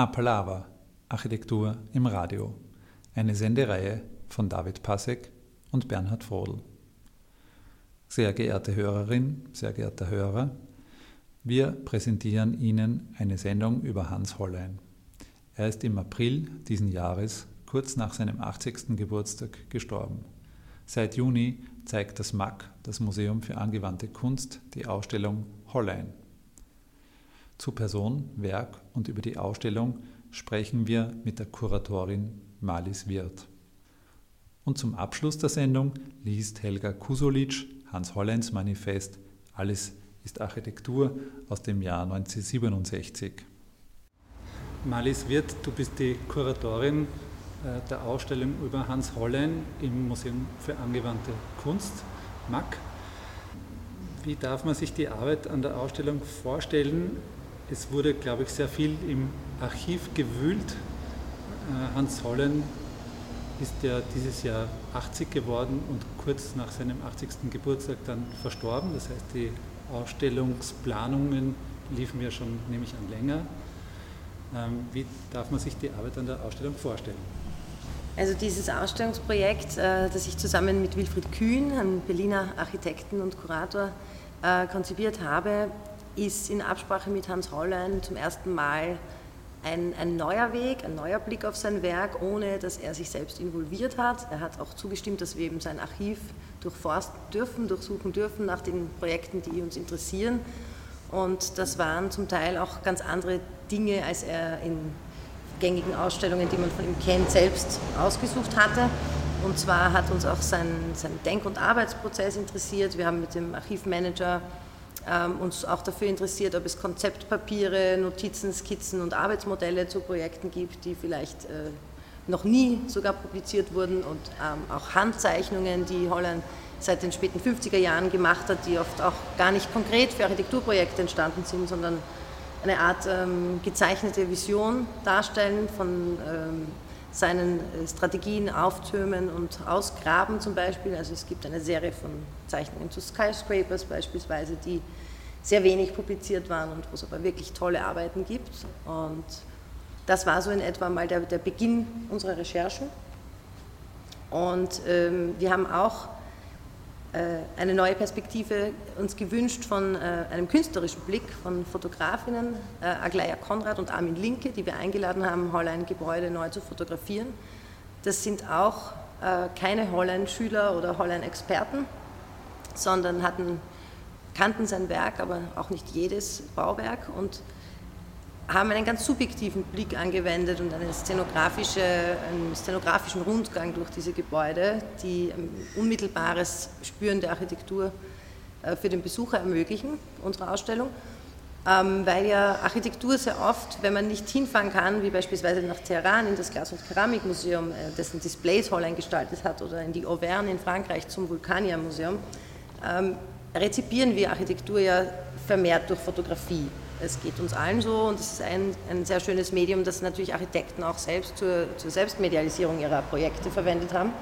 Apalava Architektur im Radio. Eine Sendereihe von David Pasek und Bernhard Frodl. Sehr geehrte Hörerin, sehr geehrter Hörer, wir präsentieren Ihnen eine Sendung über Hans Hollein. Er ist im April diesen Jahres, kurz nach seinem 80. Geburtstag, gestorben. Seit Juni zeigt das MAC, das Museum für angewandte Kunst, die Ausstellung Hollein. Zu Person, Werk und über die Ausstellung sprechen wir mit der Kuratorin Malis Wirth. Und zum Abschluss der Sendung liest Helga Kusolic Hans Holleins Manifest Alles ist Architektur aus dem Jahr 1967. Malis Wirth, du bist die Kuratorin äh, der Ausstellung über Hans Hollein im Museum für angewandte Kunst, MAC. Wie darf man sich die Arbeit an der Ausstellung vorstellen? Es wurde, glaube ich, sehr viel im Archiv gewühlt. Äh, Hans Hollen ist ja dieses Jahr 80 geworden und kurz nach seinem 80. Geburtstag dann verstorben. Das heißt, die Ausstellungsplanungen liefen ja schon, nehme ich an, länger. Ähm, wie darf man sich die Arbeit an der Ausstellung vorstellen? Also dieses Ausstellungsprojekt, äh, das ich zusammen mit Wilfried Kühn, einem Berliner Architekten und Kurator, äh, konzipiert habe, ist in Absprache mit Hans Hollein zum ersten Mal ein, ein, neuer Weg, ein neuer Blick auf sein Werk, ohne dass er sich selbst involviert hat. Er hat auch zugestimmt, dass wir eben sein Archiv durchforsten dürfen, durchsuchen dürfen nach den Projekten, die uns interessieren. Und das waren zum Teil auch ganz andere Dinge, als er in gängigen Ausstellungen, die man von ihm kennt, selbst ausgesucht hatte. Und zwar hat uns auch sein, sein Denk- und Arbeitsprozess interessiert. Wir haben mit dem Archivmanager uns auch dafür interessiert, ob es Konzeptpapiere, Notizen, Skizzen und Arbeitsmodelle zu Projekten gibt, die vielleicht äh, noch nie sogar publiziert wurden und ähm, auch Handzeichnungen, die Holland seit den späten 50er Jahren gemacht hat, die oft auch gar nicht konkret für Architekturprojekte entstanden sind, sondern eine Art ähm, gezeichnete Vision darstellen von ähm, seinen äh, Strategien auftürmen und ausgraben zum Beispiel. Also es gibt eine Serie von Zeichnungen zu Skyscrapers beispielsweise, die sehr wenig publiziert waren und wo es aber wirklich tolle Arbeiten gibt. Und das war so in etwa mal der, der Beginn unserer Recherchen. Und ähm, wir haben auch eine neue Perspektive uns gewünscht von äh, einem künstlerischen Blick von Fotografinnen, äh, Aglaya Konrad und Armin Linke, die wir eingeladen haben, Hollein-Gebäude neu zu fotografieren. Das sind auch keine Hollein-Schüler oder Hollein-Experten, sondern hatten, kannten sein Werk, aber auch nicht jedes Bauwerk und haben einen ganz subjektiven Blick angewendet und eine szenografische, einen szenografischen Rundgang durch diese Gebäude, die ein unmittelbares Spüren der Architektur äh, für den Besucher ermöglichen, unsere Ausstellung. Ähm, weil ja Architektur sehr oft, wenn man nicht hinfahren kann, wie beispielsweise nach Teheran in das Glas- und Keramikmuseum, äh, dessen Displays Hollein gestaltet hat, oder in die Auvergne in Frankreich zum Vulkania-Museum, ähm, rezipieren wir Architektur ja vermehrt durch Fotografie. Es geht uns allen so und es ist ein, ein sehr schönes Medium, das natürlich Architekten auch selbst zur, zur Selbstmedialisierung ihrer Projekte verwendet haben.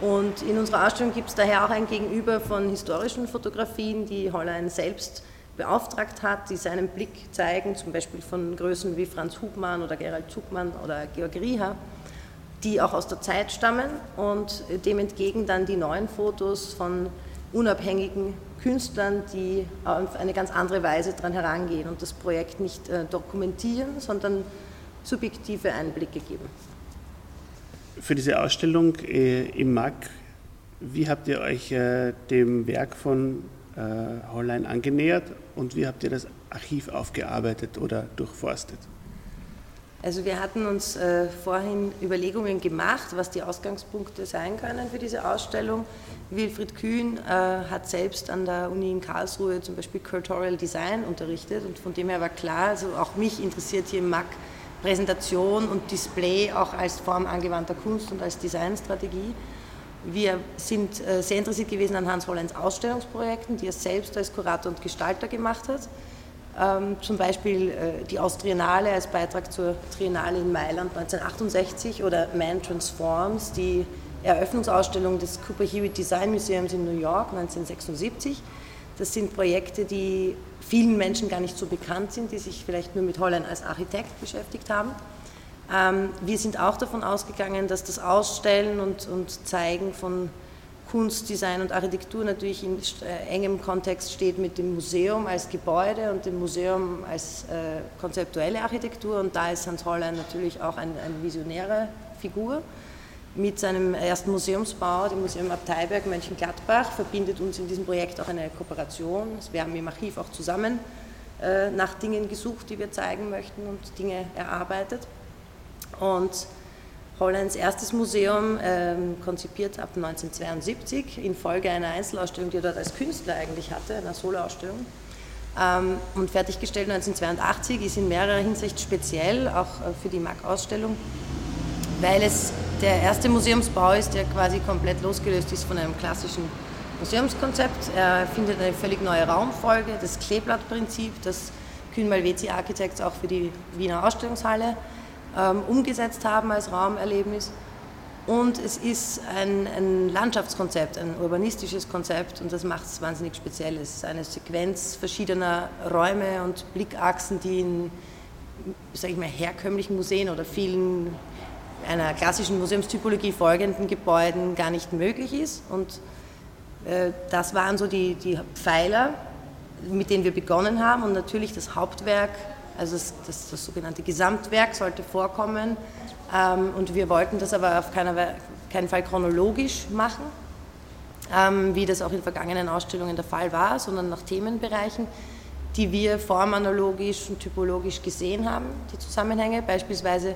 Und in unserer Ausstellung gibt es daher auch ein Gegenüber von historischen Fotografien, die Hollein selbst beauftragt hat, die seinen Blick zeigen, zum Beispiel von Größen wie Franz Hubmann oder Gerald Zugmann oder Georg Rieher, die auch aus der Zeit stammen und dem entgegen dann die neuen Fotos von unabhängigen Künstlern, die auf eine ganz andere Weise daran herangehen und das Projekt nicht äh, dokumentieren, sondern subjektive Einblicke geben. Für diese Ausstellung äh, im MAG, wie habt ihr euch äh, dem Werk von Hollein angenähert und wie habt ihr das Archiv aufgearbeitet oder durchforstet? Also wir hatten uns äh, vorhin Überlegungen gemacht, was die Ausgangspunkte sein können für diese Ausstellung. Wilfried Kühn äh, hat selbst an der Uni in Karlsruhe zum Beispiel Curatorial Design unterrichtet und von dem her war klar, also auch mich interessiert hier im MAC Präsentation und Display auch als Form angewandter Kunst und als Designstrategie. Wir sind äh, sehr interessiert gewesen an Hans Holleins Ausstellungsprojekten, die er selbst als Kurator und Gestalter gemacht hat. Ähm, zum Beispiel äh, die Austriennale als Beitrag zur Triennale in Mailand 1968 oder Man Transforms, die Eröffnungsausstellung des Cooper Hewitt Design Museums in New York 1976. Das sind Projekte, die vielen Menschen gar nicht so bekannt sind, die sich vielleicht nur mit Holland als Architekt beschäftigt haben. Ähm, wir sind auch davon ausgegangen, dass das Ausstellen und, und Zeigen von Kunst, Design und Architektur natürlich in äh, engem Kontext steht mit dem Museum als Gebäude und dem Museum als äh, konzeptuelle Architektur. Und da ist Hans Hollein natürlich auch eine ein visionäre Figur. Mit seinem ersten Museumsbau, dem Museum Abteiberg Mönchengladbach, verbindet uns in diesem Projekt auch eine Kooperation. Wir haben im Archiv auch zusammen äh, nach Dingen gesucht, die wir zeigen möchten und Dinge erarbeitet. Und Hollands erstes Museum, ähm, konzipiert ab 1972, infolge einer Einzelausstellung, die er dort als Künstler eigentlich hatte, einer Soloausstellung. Ähm, und fertiggestellt 1982 ist in mehrerer Hinsicht speziell, auch äh, für die MAG-Ausstellung, weil es der erste Museumsbau ist, der quasi komplett losgelöst ist von einem klassischen Museumskonzept. Er findet eine völlig neue Raumfolge, das Kleeblattprinzip, das Kühn Malvezi Architects auch für die Wiener Ausstellungshalle ähm, umgesetzt haben als Raumerlebnis. Und es ist ein, ein, Landschaftskonzept, ein urbanistisches Konzept und das macht es wahnsinnig speziell. Es ist eine Sequenz verschiedener Räume und Blickachsen, die in ich mal, herkömmlichen Museen oder vielen einer klassischen Museumstypologie folgenden Gebäuden gar nicht möglich ist. Und äh, das waren so die, die Pfeiler, mit denen wir begonnen haben. Und natürlich das Hauptwerk also das, das, das sogenannte Gesamtwerk sollte vorkommen. Ähm, und wir wollten das aber auf keiner, keinen Fall chronologisch machen, ähm, wie das auch in vergangenen Ausstellungen der Fall war, sondern nach Themenbereichen, die wir formanalogisch und typologisch gesehen haben, die Zusammenhänge, beispielsweise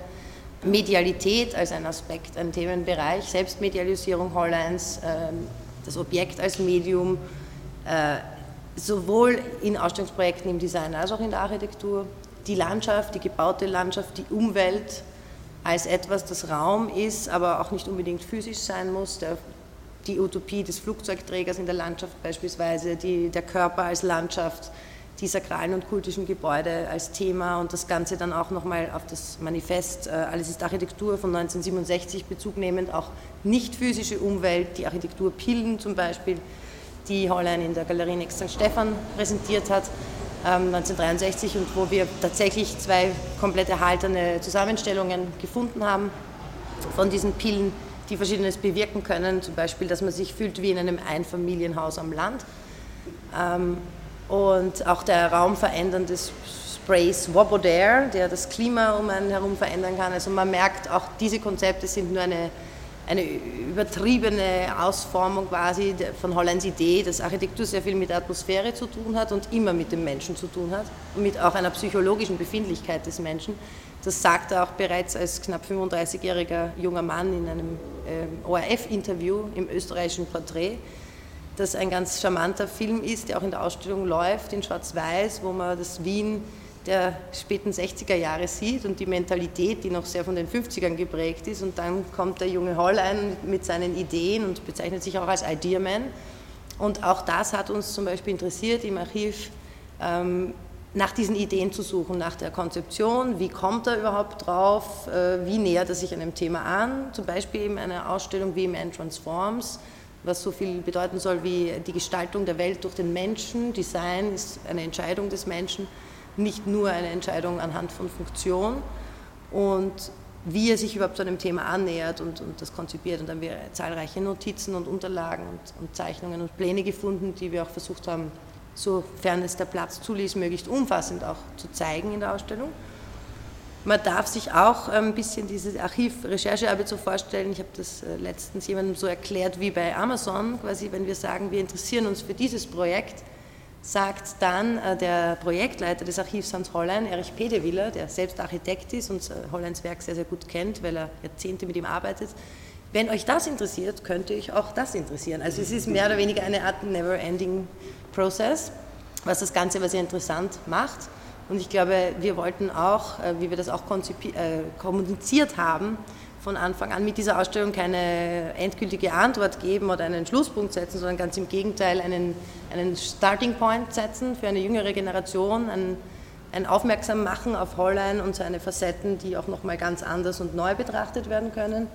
Medialität als ein Aspekt, ein Themenbereich, Selbstmedialisierung Hollands, ähm, das Objekt als Medium, äh, sowohl in Ausstellungsprojekten im Design als auch in der Architektur, die Landschaft, die gebaute Landschaft, die Umwelt als etwas, das Raum ist, aber auch nicht unbedingt physisch sein muss. Der, die Utopie des Flugzeugträgers in der Landschaft beispielsweise, die, der Körper als Landschaft, die sakralen und kultischen Gebäude als Thema und das Ganze dann auch nochmal auf das Manifest, äh, alles ist Architektur von 1967 Bezug nehmend, auch nicht physische Umwelt, die Architektur Pillen zum Beispiel, die Hollein in der Galerie Next St. Stephan präsentiert hat. 1963 ähm, und wo wir tatsächlich zwei komplett erhaltene Zusammenstellungen gefunden haben von diesen Pillen, die Verschiedenes bewirken können. Zum Beispiel, dass man sich fühlt wie in einem Einfamilienhaus am Land. Ähm, und auch der raumverändernde Spray Swobodair, der das Klima um einen herum verändern kann. Also man merkt, auch diese Konzepte sind nur eine eine übertriebene Ausformung quasi von Hollands Idee, dass Architektur sehr viel mit Atmosphäre zu tun hat und immer mit dem Menschen zu tun hat und mit auch einer psychologischen Befindlichkeit des Menschen. Das sagt er auch bereits als knapp 35-jähriger junger Mann in einem äh, ORF-Interview im österreichischen Porträt, das ein ganz charmanter Film ist, der auch in der Ausstellung läuft, in Schwarz-Weiß, wo man das Wien der späten 60er Jahre sieht und die Mentalität, die noch sehr von den 50ern geprägt ist. Und dann kommt der junge Hollein mit seinen Ideen und bezeichnet sich auch als Ideaman. Und auch das hat uns zum Beispiel interessiert im Archiv, ähm, nach diesen Ideen zu suchen, nach der Konzeption, wie kommt er überhaupt drauf, äh, wie nähert er sich einem Thema an, zum Beispiel in einer Ausstellung wie Man Transforms, was so viel bedeuten soll wie die Gestaltung der Welt durch den Menschen, Design ist eine Entscheidung des Menschen nicht nur eine Entscheidung anhand von Funktion und wie er sich überhaupt zu einem Thema annähert und, und das konzipiert. Und dann haben wir zahlreiche Notizen und Unterlagen und, und, Zeichnungen und Pläne gefunden, die wir auch versucht haben, sofern es der Platz zuließ, möglichst umfassend auch zu zeigen in der Ausstellung. Man darf sich auch ein bisschen diese Archiv-Recherchearbeit so vorstellen. Ich habe das äh, letztens jemandem so erklärt wie bei Amazon, quasi, wenn wir sagen, wir interessieren uns für dieses Projekt, sagt dann äh, der Projektleiter des Archivs Hans Hollein, Erich Pedewiller, der selbst Architekt ist und äh, Holleins Werk sehr, sehr gut kennt, weil er Jahrzehnte mit ihm arbeitet. Wenn euch das interessiert, könnte euch auch das interessieren. Also es ist mehr oder weniger eine Art Never-Ending Process, was das Ganze aber sehr interessant macht. Und ich glaube, wir wollten auch, äh, wie wir das auch kommuniziert haben, von Anfang an mit dieser Ausstellung keine endgültige Antwort geben oder einen Schlusspunkt setzen, sondern ganz im Gegenteil einen, einen Starting Point setzen für eine jüngere Generation, ein, ein Aufmerksam machen auf Hollein und seine Facetten, die auch nochmal ganz anders und neu betrachtet werden können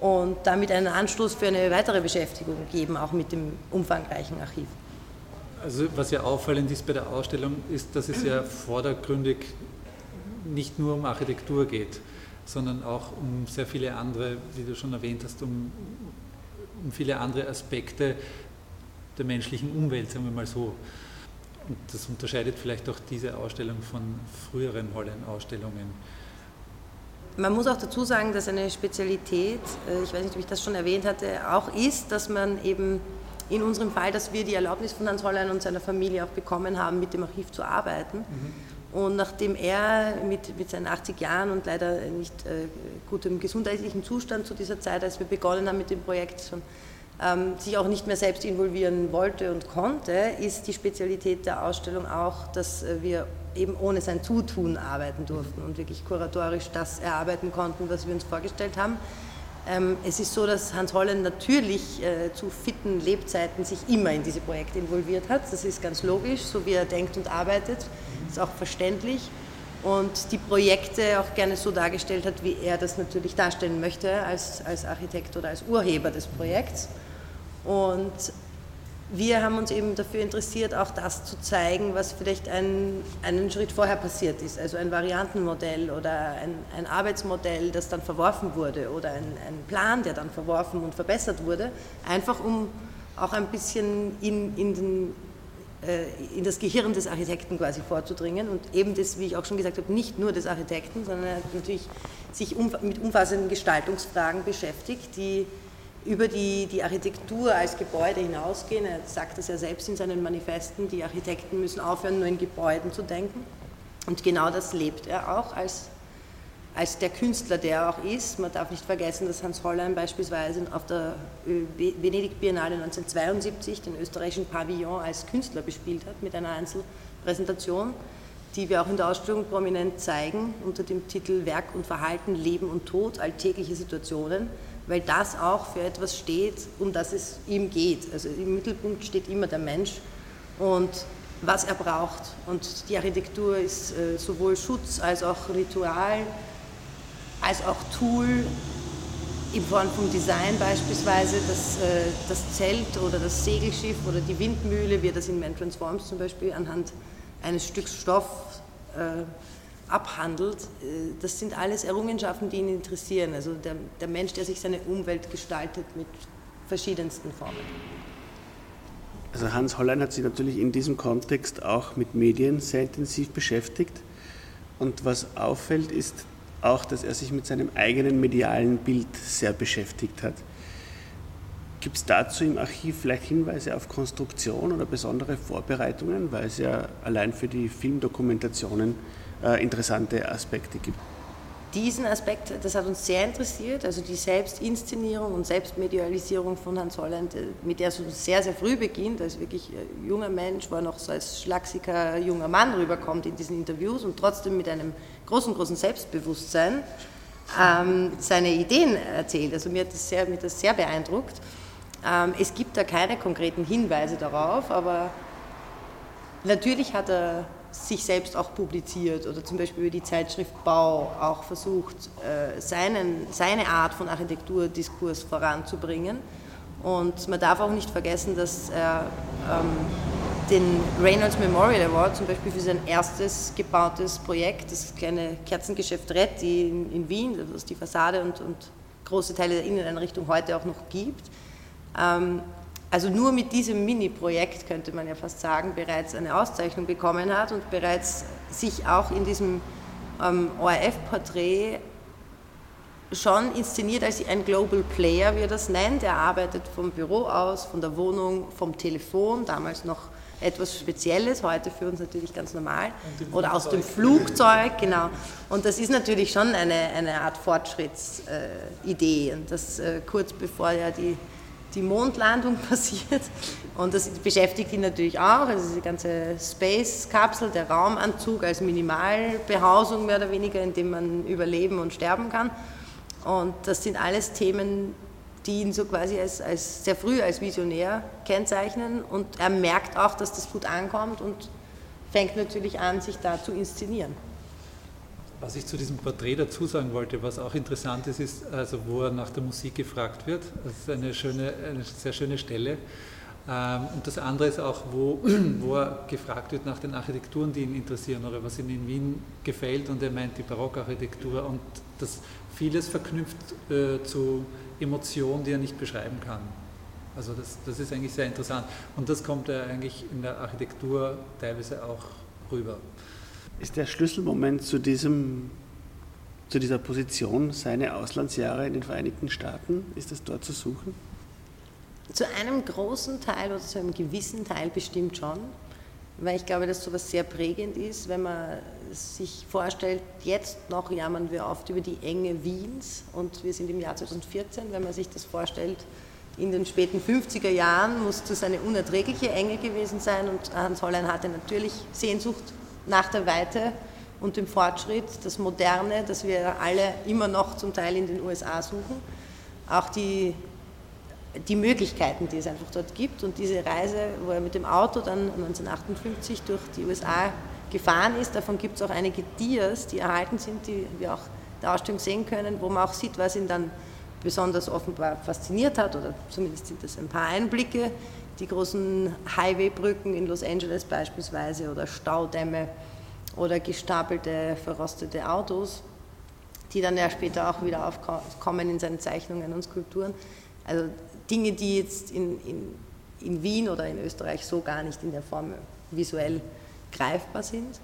und damit einen Anstoß für eine weitere Beschäftigung geben, auch mit dem umfangreichen Archiv. Also was ja auffallend ist bei der Ausstellung, ist, dass es ja vordergründig nicht nur um Architektur geht, sondern auch um sehr viele andere, wie du schon erwähnt hast, um, um viele andere Aspekte der menschlichen Umwelt, sagen wir mal so. Und das unterscheidet vielleicht auch diese Ausstellung von früheren Holland-Ausstellungen. Man muss auch dazu sagen, dass eine Spezialität, äh, ich weiß nicht, ob ich das schon erwähnt hatte, auch ist, dass man eben in unserem Fall, dass wir die Erlaubnis von Hans Hollein und seiner Familie auch bekommen haben, mit dem Archiv zu arbeiten. Mhm. Und nachdem er mit, mit seinen 80 Jahren und leider nicht äh, gutem gesundheitlichen Zustand zu dieser Zeit, als wir begonnen haben mit dem Projekt, schon ähm, sich auch nicht mehr selbst involvieren wollte und konnte, ist die Spezialität der Ausstellung auch, dass äh, wir eben ohne sein Zutun arbeiten durften und wirklich kuratorisch das erarbeiten konnten, was wir uns vorgestellt haben. Ähm, es ist so, dass Hans Holland natürlich äh, zu fitten Lebzeiten sich immer in diese Projekte involviert hat. Das ist ganz logisch, so wie er denkt und arbeitet. Das ist auch verständlich. Und die Projekte auch gerne so dargestellt hat, wie er das natürlich darstellen möchte als, als Architekt oder als Urheber des Projekts. Und wir haben uns eben dafür interessiert, auch das zu zeigen, was vielleicht ein, einen Schritt vorher passiert ist. Also ein Variantenmodell oder ein, ein Arbeitsmodell, das dann verworfen wurde oder ein, ein, Plan, der dann verworfen und verbessert wurde. Einfach um auch ein bisschen in, in, den, äh, in das Gehirn des Architekten quasi vorzudringen. Und eben das, wie ich auch schon gesagt habe, nicht nur des Architekten, sondern er hat natürlich sich um, mit umfassenden Gestaltungsfragen beschäftigt, die über die, die Architektur als Gebäude hinausgehen. Er sagt es ja selbst in seinen Manifesten, die Architekten müssen aufhören, nur in Gebäuden zu denken. Und genau das lebt er auch als, als der Künstler, der er auch ist. Man darf nicht vergessen, dass Hans Hollein beispielsweise auf der Venedig Biennale 1972 den österreichischen Pavillon als Künstler bespielt hat mit einer Einzelpräsentation, die wir auch in der Ausstellung prominent zeigen unter dem Titel Werk und Verhalten, Leben und Tod, alltägliche Situationen weil das auch für etwas steht, um das es ihm geht. Also im Mittelpunkt steht immer der Mensch und was er braucht. Und die Architektur ist äh, sowohl Schutz als auch Ritual, als auch Tool in Form vom Design beispielsweise, das, äh, das Zelt oder das Segelschiff oder die Windmühle, wie er das in Man Transforms zum Beispiel anhand eines Stücks Stoff äh, abhandelt, äh, das sind alles Errungenschaften, die ihn interessieren. Also der, der Mensch, der sich seine Umwelt gestaltet mit verschiedensten Formen. Also Hans Hollein hat sich natürlich in diesem Kontext auch mit Medien sehr intensiv beschäftigt. Und was auffällt, ist auch, dass er sich mit seinem eigenen medialen Bild sehr beschäftigt hat. Gibt es dazu im Archiv vielleicht Hinweise auf Konstruktion oder besondere Vorbereitungen, weil es ja allein für die Filmdokumentationen interessante Aspekte gibt. Diesen Aspekt, das hat uns sehr interessiert, also die Selbstinszenierung und Selbstmedialisierung von Hans Holland, äh, mit der es sehr, sehr früh beginnt, als wirklich ein junger Mensch, wo er noch so als schlachsiger junger Mann rüberkommt in diesen Interviews und trotzdem mit einem großen, großen Selbstbewusstsein ähm, seine Ideen erzählt. Also mir hat das sehr, mir das sehr beeindruckt. Ähm, es gibt da keine konkreten Hinweise darauf, aber natürlich hat er sich selbst auch publiziert oder zum Beispiel über die Zeitschrift Bau auch versucht, äh, seinen, seine Art von Architekturdiskurs voranzubringen. Und man darf auch nicht vergessen, dass er ähm, den Reynolds Memorial Award zum Beispiel für sein erstes gebautes Projekt, das kleine Kerzengeschäft Retti in, in Wien, das die Fassade und, und große Teile der Inneneinrichtung heute auch noch gibt, ähm, also nur mit diesem Mini-Projekt, könnte man ja fast sagen, bereits eine Auszeichnung bekommen hat und bereits sich auch in diesem ähm, ORF-Porträt schon inszeniert als ein Global Player, wie er das nennt. Er arbeitet vom Büro aus, von der Wohnung, vom Telefon, damals noch etwas Spezielles, heute für uns natürlich ganz normal. Oder aus dem Flugzeug, genau. Und das ist natürlich schon eine, eine Art Fortschrittsidee. Äh, und das äh, kurz bevor ja die die Mondlandung passiert. Und das beschäftigt ihn natürlich auch. Also diese ganze Space-Kapsel, der Raumanzug als Minimalbehausung mehr oder weniger, in dem man überleben und sterben kann. Und das sind alles Themen, die ihn so quasi als, als sehr früh als Visionär kennzeichnen. Und er merkt auch, dass das gut ankommt und fängt natürlich an, sich da zu inszenieren. Was ich zu diesem Porträt dazu sagen wollte, was auch interessant ist, ist, also wo er nach der Musik gefragt wird. Das ist eine, schöne, eine sehr schöne Stelle. Ähm, und das andere ist auch, wo, wo er gefragt wird nach den Architekturen, die ihn interessieren oder was ihm in Wien gefällt. Und er meint die Barockarchitektur und das vieles verknüpft äh, zu Emotionen, die er nicht beschreiben kann. Also das, das ist eigentlich sehr interessant. Und das kommt ja eigentlich in der Architektur teilweise auch rüber. Ist der Schlüsselmoment zu, diesem, zu dieser Position seine Auslandsjahre in den Vereinigten Staaten? Ist das dort zu suchen? Zu einem großen Teil oder zu einem gewissen Teil bestimmt schon, weil ich glaube, dass so etwas sehr prägend ist, wenn man sich vorstellt, jetzt noch jammern wir oft über die Enge Wiens und wir sind im Jahr 2014, wenn man sich das vorstellt, in den späten 50er Jahren muss das eine unerträgliche Enge gewesen sein und Hans Hollein hatte natürlich Sehnsucht nach der Weite und dem Fortschritt, das Moderne, das wir alle immer noch zum Teil in den USA suchen. Auch die die Möglichkeiten, die es einfach dort gibt. Und diese Reise, wo er mit dem Auto dann 1958 durch die USA gefahren ist, davon gibt es auch einige Dias, die erhalten sind, die wir auch in der Ausstellung sehen können, wo man auch sieht, was ihn dann besonders offenbar fasziniert hat, oder zumindest sind das ein paar Einblicke, die großen Highwaybrücken in Los Angeles beispielsweise oder Staudämme oder gestapelte, verrostete Autos, die dann ja später auch wieder aufkommen in seinen Zeichnungen und Skulpturen. Also Dinge, die jetzt in, in, in Wien oder in Österreich so gar nicht in der Form visuell greifbar sind.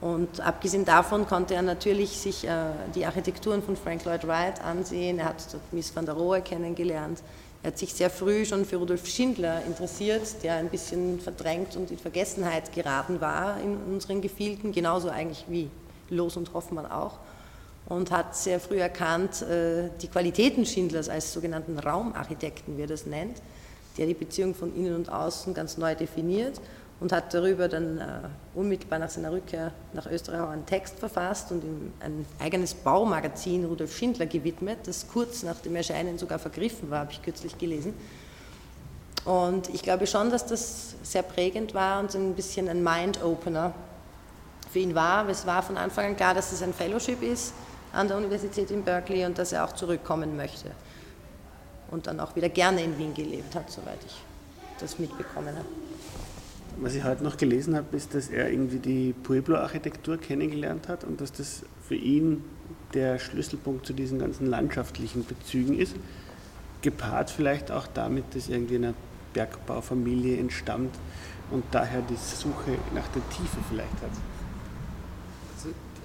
Und abgesehen davon konnte er natürlich sich äh, die Architekturen von Frank Lloyd Wright ansehen. Er hat dort Miss van der Rohe kennengelernt. Er hat sich sehr früh schon für Rudolf Schindler interessiert, der ein bisschen verdrängt und in Vergessenheit geraten war in unseren Gefilden, genauso eigentlich wie Los und Hoffmann auch und hat sehr früh erkannt, äh, die Qualitäten Schindlers als sogenannten Raumarchitekten, wie er das nennt, der die Beziehung von innen und außen ganz neu definiert und hat darüber dann äh, unmittelbar nach seiner Rückkehr nach Österreich auch einen Text verfasst und ihm ein eigenes Baumagazin Rudolf Schindler gewidmet, das kurz nach dem Erscheinen sogar vergriffen war, habe ich kürzlich gelesen. Und ich glaube schon, dass das sehr prägend war und ein bisschen ein Mind-Opener für ihn war. Es war von Anfang an klar, dass es ein Fellowship ist, an der Universität in Berkeley und dass er auch zurückkommen möchte. Und dann auch wieder gerne in Wien gelebt hat, soweit ich das mitbekommen habe. Was ich heute noch gelesen habe, ist, dass er irgendwie die Pueblo-Architektur kennengelernt hat und dass das für ihn der Schlüsselpunkt zu diesen ganzen landschaftlichen Bezügen ist. Gepaart vielleicht auch damit, dass irgendwie einer Bergbaufamilie entstammt und daher die Suche nach der Tiefe vielleicht hat.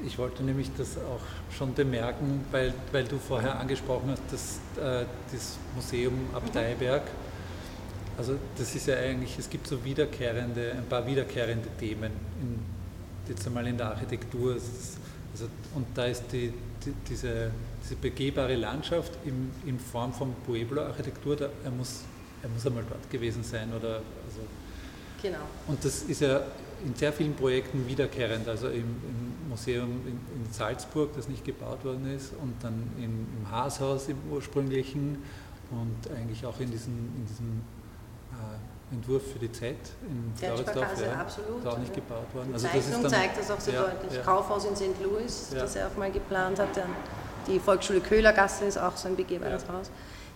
Ich wollte nämlich das auch schon bemerken, weil, weil du vorher angesprochen hast, dass äh, das Museum Abteiberg, also das ist ja eigentlich, es gibt so wiederkehrende, ein paar wiederkehrende Themen, in, jetzt einmal in der Architektur. Also, und da ist die, die, diese, diese begehbare Landschaft in, in Form von Pueblo-Architektur, er muss, er muss einmal dort gewesen sein. Oder, also, genau. Und das ist ja in sehr vielen Projekten wiederkehrend, also im, im Museum in, in, Salzburg, das nicht gebaut worden ist, und dann in, im Haashaus im ursprünglichen und eigentlich auch in diesem, in diesem äh, Entwurf für die Z in Floridsdorf, ja, absolut. auch nicht gebaut worden. Die also Zeichnung das zeigt das auch sehr ja, deutlich. Ja. Kaufhaus in St. Louis, das er auch mal geplant hat. Die Volksschule Köhlergasse ist auch so ein begehbares Haus.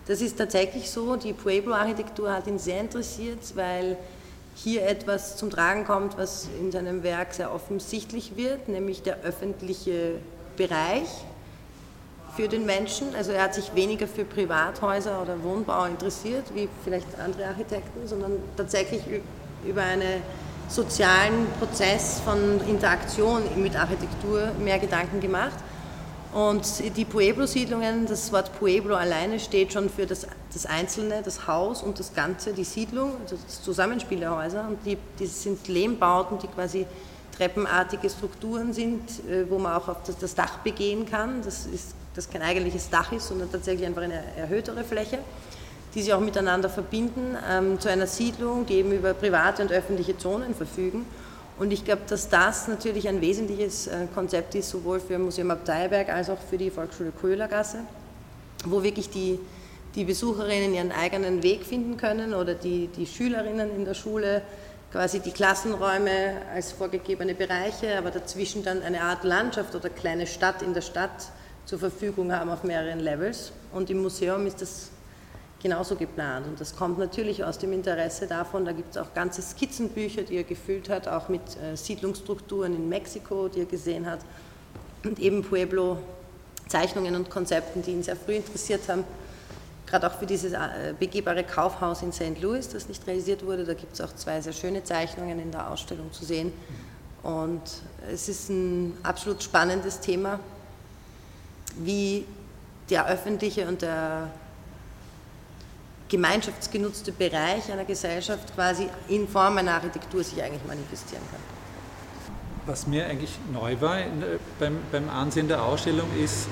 Das ist tatsächlich so. Die Pueblo-Architektur hat ihn sehr interessiert, weil hier etwas zum Tragen kommt, was in seinem Werk sehr offensichtlich wird, nämlich der öffentliche Bereich für den Menschen. Also er hat sich weniger für Privathäuser oder Wohnbau interessiert, wie vielleicht andere Architekten, sondern tatsächlich über einen sozialen Prozess von Interaktion mit Architektur mehr Gedanken gemacht. Und die Pueblo-Siedlungen, das Wort Pueblo alleine steht schon für das, das Einzelne, das Haus und das Ganze, die Siedlung, also das Zusammenspiel der Häuser. Und die, die sind Lehmbauten, die quasi treppenartige Strukturen sind, äh, wo man auch auf das, das Dach begehen kann. Das ist das kein eigentliches Dach ist, sondern tatsächlich einfach eine erhöhtere Fläche, die sich auch miteinander verbinden ähm, zu einer Siedlung, die eben über private und öffentliche Zonen verfügen. Und ich glaube, dass das natürlich ein wesentliches äh, Konzept ist, sowohl für Museum Abteiberg als auch für die Volksschule Köhlergasse, wo wirklich die, die Besucherinnen ihren eigenen Weg finden können oder die, die Schülerinnen in der Schule quasi die Klassenräume als vorgegebene Bereiche, aber dazwischen dann eine Art Landschaft oder kleine Stadt in der Stadt zur Verfügung haben auf mehreren Levels. Und im Museum ist das genauso geplant. Und das kommt natürlich aus dem Interesse davon, da gibt es auch ganze Skizzenbücher, die er gefüllt hat, auch mit äh, Siedlungsstrukturen in Mexiko, die er gesehen hat, und eben Pueblo-Zeichnungen und Konzepten, die ihn sehr früh interessiert haben. Gerade auch für dieses äh, begehbare Kaufhaus in St. Louis, das nicht realisiert wurde, da gibt es auch zwei sehr schöne Zeichnungen in der Ausstellung zu sehen. Und es ist ein absolut spannendes Thema, wie der öffentliche und der gemeinschaftsgenutzte Bereich einer Gesellschaft quasi in Form einer Architektur sich eigentlich manifestieren kann. Was mir eigentlich neu war beim, beim Ansehen der Ausstellung ist,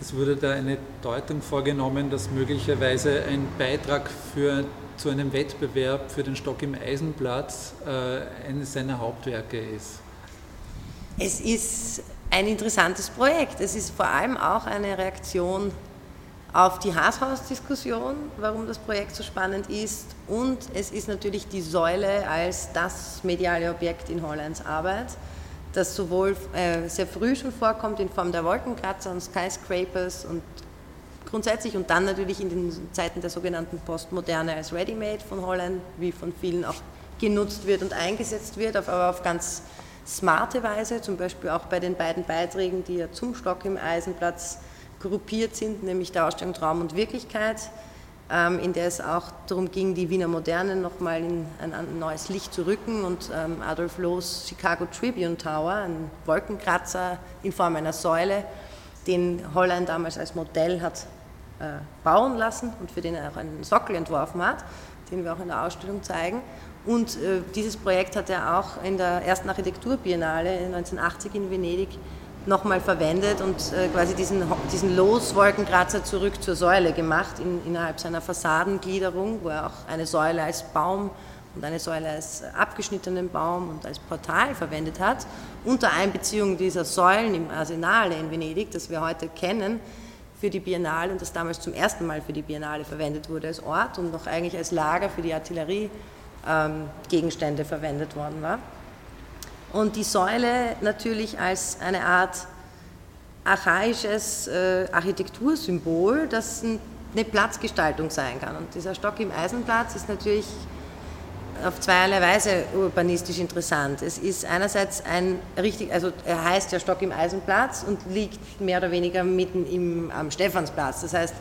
es wurde da eine Deutung vorgenommen, dass möglicherweise ein Beitrag für, zu einem Wettbewerb für den Stock im Eisenplatz äh, eines seiner Hauptwerke ist. Es ist ein interessantes Projekt. Es ist vor allem auch eine Reaktion auf die Haashaus-Diskussion, warum das Projekt so spannend ist. Und es ist natürlich die Säule als das mediale Objekt in Hollands Arbeit, das sowohl äh, sehr früh schon vorkommt in Form der Wolkenkratzer und Skyscrapers und grundsätzlich und dann natürlich in den Zeiten der sogenannten Postmoderne als Ready-Made von Holland, wie von vielen auch genutzt wird und eingesetzt wird, aber auf ganz smarte Weise, zum Beispiel auch bei den beiden Beiträgen, die ja zum Stock im Eisenplatz gruppiert sind, nämlich der Ausstellung Traum und Wirklichkeit, ähm, in der es auch darum ging, die Wiener Moderne nochmal in ein, neues Licht zu rücken und ähm, Adolf Lohs Chicago Tribune Tower, ein Wolkenkratzer in Form einer Säule, den Holland damals als Modell hat äh, bauen lassen und für den er auch einen Sockel entworfen hat, den wir auch in der Ausstellung zeigen. Und äh, dieses Projekt hat er auch in der ersten Architekturbiennale 1980 in Venedig nochmal verwendet und äh, quasi diesen, diesen Loswolkenkratzer zurück zur Säule gemacht in, innerhalb seiner Fassadengliederung, wo er auch eine Säule als Baum und eine Säule als abgeschnittenen Baum und als Portal verwendet hat, unter Einbeziehung dieser Säulen im Arsenale in Venedig, das wir heute kennen, für die Biennale und das damals zum ersten Mal für die Biennale verwendet wurde als Ort und noch eigentlich als Lager für die Artilleriegegenstände ähm, verwendet worden war und die Säule natürlich als eine Art archaisches äh, Architektursymbol, das eine Platzgestaltung sein kann. Und dieser Stock im Eisenplatz ist natürlich auf zweierlei Weise urbanistisch interessant. Es ist einerseits ein richtig, also er heißt ja Stock im Eisenplatz und liegt mehr oder weniger mitten im, am Stephansplatz. Das heißt,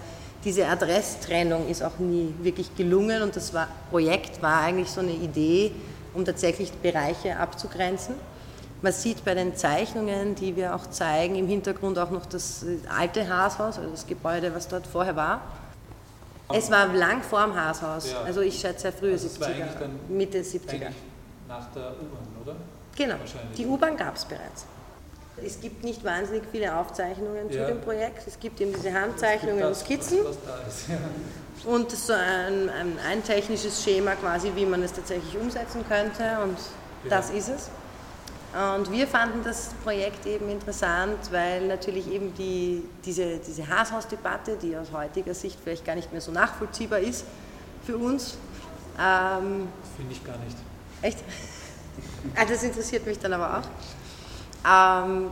diese Adresstrennung ist auch nie wirklich gelungen und das war, Projekt war eigentlich so eine Idee, um tatsächlich Bereiche abzugrenzen. Man sieht bei den Zeichnungen, die wir auch zeigen, im Hintergrund auch noch das alte Haashaus, also das Gebäude, was dort vorher war. Es war lang vor dem Haashaus, ja. also ich schätze frühe also 70er, Mitte 70er. Nach der U-Bahn, oder? Genau, die U-Bahn gab es bereits. Es gibt nicht wahnsinnig viele Aufzeichnungen ja. zu dem Projekt. Es gibt eben diese Handzeichnungen das, und Skizzen. Was, was ist, ja. Und so ein, ein, ein, technisches Schema quasi, wie man es tatsächlich umsetzen könnte. Und ja. das ist es. Und wir fanden das Projekt eben interessant, weil natürlich eben die, diese, diese Haashausdebatte, die aus heutiger Sicht vielleicht gar nicht mehr so nachvollziehbar ist für uns. Ähm, Finde ich gar nicht. Echt? Ah, das interessiert mich dann aber auch. Ähm,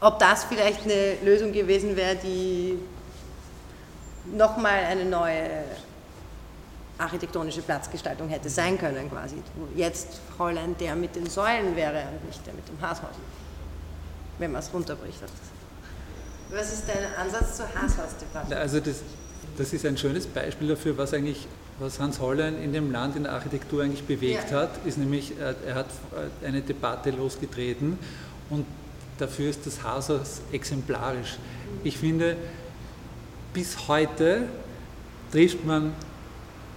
ob das vielleicht eine Lösung gewesen wäre, die nochmal eine neue architektonische Platzgestaltung hätte sein können, quasi. Jetzt Fräulein der mit den Säulen wäre und nicht der mit dem Haashaus, wenn man es runterbricht. Was ist dein Ansatz zur Haashausdebatte? Also das, das ist ein schönes Beispiel dafür, was eigentlich was Hans Hollein in dem Land in der Architektur eigentlich bewegt ja. hat, ist nämlich, er hat eine Debatte losgetreten und dafür ist das Haushaus exemplarisch. Ich finde, bis heute trifft man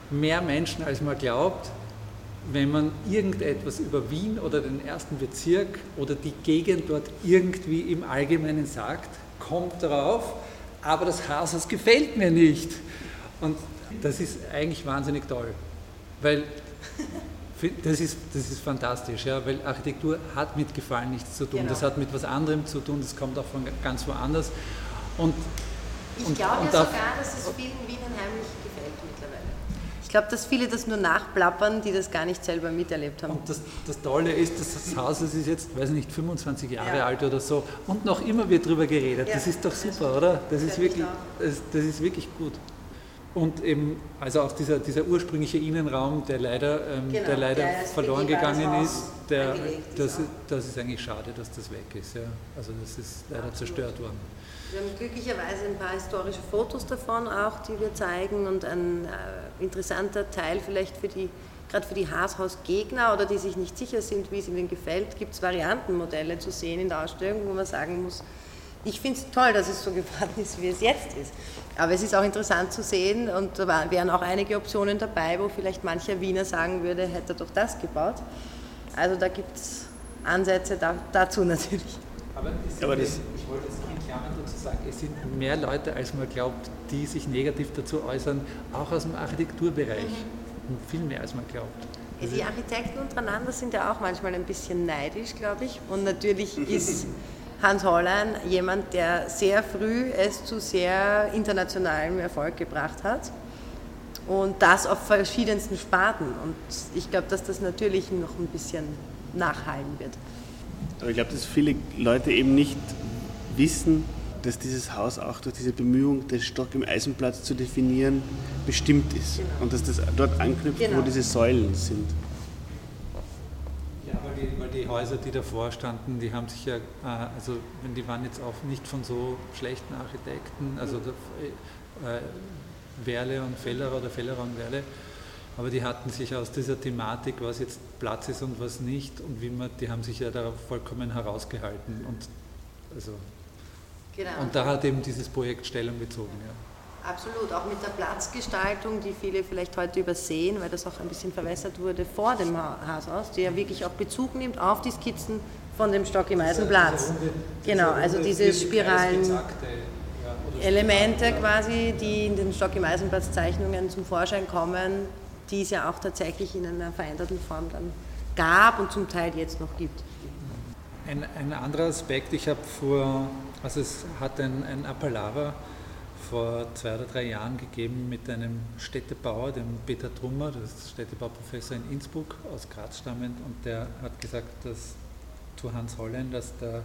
mehr Menschen, als man glaubt, wenn man irgendetwas über Wien oder den ersten Bezirk oder die Gegend dort irgendwie im Allgemeinen sagt, kommt drauf, aber das Haushaus gefällt mir nicht. Und das ist eigentlich wahnsinnig toll, weil das ist, das ist fantastisch, ja, weil Architektur hat mit Gefallen nichts zu tun, genau. das hat mit was anderem zu tun, das kommt auch von ganz woanders. Und ich glaube ja sogar, dass es vielen Wienern heimlich gefällt mittlerweile. Ich glaube, dass viele das nur nachplappern, die das gar nicht selber miterlebt haben. Und das, das Tolle ist, dass das Haus das ist jetzt, weiß nicht, 25 Jahre ja. alt oder so und noch immer wird darüber geredet. Ja. Das ist doch super, oder? Das ist, wirklich, das, das ist wirklich gut. Und eben, also auch dieser, dieser ursprüngliche Innenraum, der leider, ähm, genau, der leider der verloren gegangen ist, der, das, das ist eigentlich schade, dass das weg ist. Ja. Also das ist leider Absolut. zerstört worden. Wir haben glücklicherweise ein paar historische Fotos davon auch, die wir zeigen und ein äh, interessanter Teil vielleicht für die, gerade für die Haashaus-Gegner oder die sich nicht sicher sind, wie es ihnen gefällt, gibt es Variantenmodelle zu sehen in der Ausstellung, wo man sagen muss, ich finde es toll, dass es so geworden ist, wie es jetzt ist. Aber es ist auch interessant zu sehen und da wären auch einige Optionen dabei, wo vielleicht mancher Wiener sagen würde, hätte er doch das gebaut. Also da gibt es Ansätze da, dazu natürlich. Aber, Aber das, ich wollte jetzt in Klammern dazu sagen, es sind mehr Leute, als man glaubt, die sich negativ dazu äußern, auch aus dem Architekturbereich. Mhm. Viel mehr, als man glaubt. Die Architekten untereinander sind ja auch manchmal ein bisschen neidisch, glaube ich. Und natürlich ist Hans Hollein jemand, der sehr früh es zu sehr internationalem Erfolg gebracht hat. Und das auf verschiedensten Sparten. Und ich glaube, dass das natürlich noch ein bisschen nachhallen wird. Aber ich glaube, dass viele Leute eben nicht wissen, dass dieses Haus auch durch diese Bemühung, den Stock im Eisenplatz zu definieren, bestimmt ist. Genau. Und dass das dort anknüpft, genau. wo diese Säulen sind die, weil die Häuser, die davor standen, die haben sich ja, äh, also die waren jetzt auch nicht von so schlechten Architekten, also äh, Werle und Fellerer oder Fellerer und Werle, aber die hatten sich aus dieser Thematik, was jetzt Platz ist und was nicht, und wie man, die haben sich ja da vollkommen herausgehalten und also genau. und da hat eben dieses Projekt Stellung bezogen. Ja. Absolut, auch mit der Platzgestaltung, die viele vielleicht heute übersehen, weil das auch ein bisschen verwässert wurde vor dem Haushaus, die ja wirklich auch Bezug nimmt auf die Skizzen von dem Stock im Eisenplatz. Genau, also diese Spiralen. Elemente quasi, die in den Stock im Eisenplatz Zeichnungen zum Vorschein kommen, die es ja auch tatsächlich in einer veränderten Form dann gab und zum Teil jetzt noch gibt. Ein, ein anderer Aspekt, ich habe vor, also es hat ein, ein Appellava vor zwei oder drei Jahren gegeben mit einem Städtebauer, dem Peter Trummer, das ist Städtebauprofessor in Innsbruck, aus Graz stammend, und der hat gesagt, dass zu Hans Hollein, dass der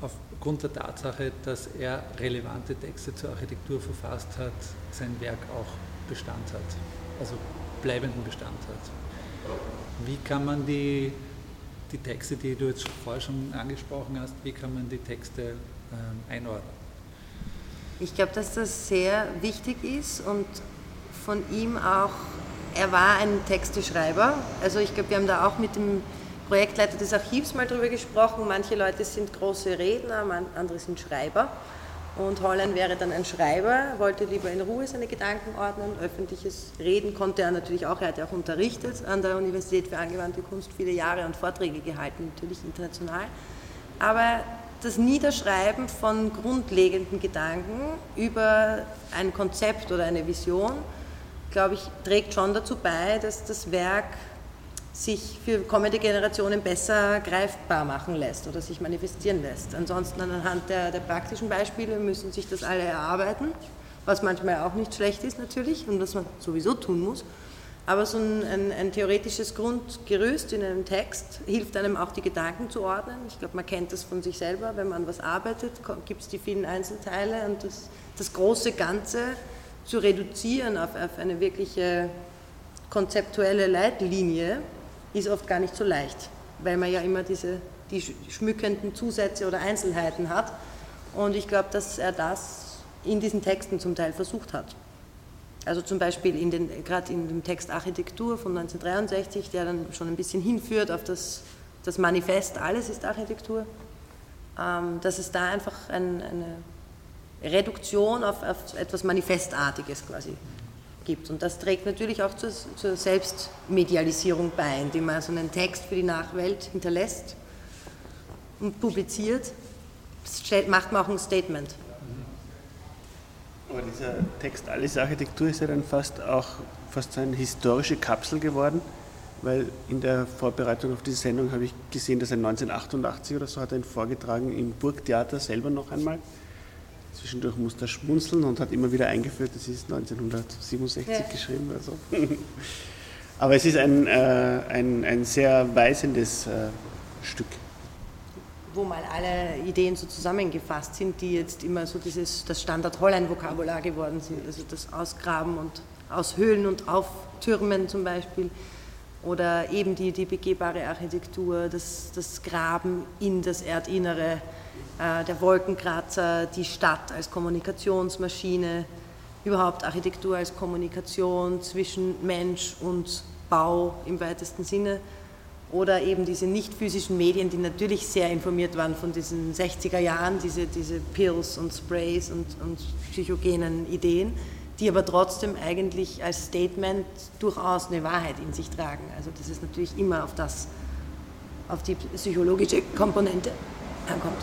aufgrund der Tatsache, dass er relevante Texte zur Architektur verfasst hat, sein Werk auch Bestand hat, also bleibenden Bestand hat. Wie kann man die, die Texte, die du jetzt vorher schon angesprochen hast, wie kann man die Texte ähm, einordnen? Ich glaube, dass das sehr wichtig ist und von ihm auch, er war ein Texteschreiber. Also ich glaube, wir haben da auch mit dem Projektleiter des Archivs mal drüber gesprochen. Manche Leute sind große Redner, andere sind Schreiber. Und Holland wäre dann ein Schreiber, wollte lieber in Ruhe seine Gedanken ordnen. Öffentliches Reden konnte er natürlich auch. Er hat ja auch unterrichtet an der Universität für angewandte Kunst viele Jahre und Vorträge gehalten, natürlich international. Aber das Niederschreiben von grundlegenden Gedanken über ein Konzept oder eine Vision, glaube ich, trägt schon dazu bei, dass das Werk sich für kommende Generationen besser greifbar machen lässt oder sich manifestieren lässt. Ansonsten anhand der, der praktischen Beispiele müssen sich das alle erarbeiten, was manchmal auch nicht schlecht ist natürlich und was man sowieso tun muss. Aber so ein, ein, ein, theoretisches Grundgerüst in einem Text hilft einem auch die Gedanken zu ordnen. Ich glaube, man kennt das von sich selber, wenn man was arbeitet, gibt es die vielen Einzelteile und das, das große Ganze zu reduzieren auf, auf eine wirkliche konzeptuelle Leitlinie ist oft gar nicht so leicht, weil man ja immer diese die schmückenden Zusätze oder Einzelheiten hat. Und ich glaube, dass er das in diesen Texten zum Teil versucht hat. Also zum Beispiel in den, gerade in dem Text Architektur von 1963, der dann schon ein bisschen hinführt auf das, das Manifest, alles ist Architektur, ähm, dass es da einfach ein, eine Reduktion auf, auf, etwas Manifestartiges quasi gibt. Und das trägt natürlich auch zur, zur Selbstmedialisierung bei, indem man so einen Text für die Nachwelt hinterlässt und publiziert, macht man auch ein Statement. Aber dieser Text Alles Architektur ist ja dann fast auch fast so eine historische Kapsel geworden, weil in der Vorbereitung auf diese Sendung habe ich gesehen, dass er 1988 oder so hat er ihn vorgetragen im Burgtheater selber noch einmal. Zwischendurch musste er schmunzeln und hat immer wieder eingeführt, das ist 1967 ja. geschrieben oder so. Aber es ist ein, äh, ein, ein sehr weisendes äh, Stück. Wo mal alle Ideen so zusammengefasst sind, die jetzt immer so dieses, das Standard-Holland-Vokabular geworden sind. Also das Ausgraben und Aushöhlen und Auftürmen zum Beispiel. Oder eben die, die begehbare Architektur, das, das Graben in das Erdinnere, äh, der Wolkenkratzer, die Stadt als Kommunikationsmaschine, überhaupt Architektur als Kommunikation zwischen Mensch und Bau im weitesten Sinne oder eben diese nicht physischen Medien, die natürlich sehr informiert waren von diesen 60er Jahren, diese, diese Pills und Sprays und, und psychogenen Ideen, die aber trotzdem eigentlich als Statement durchaus eine Wahrheit in sich tragen. Also dass es natürlich immer auf das, auf die psychologische Komponente ankommt.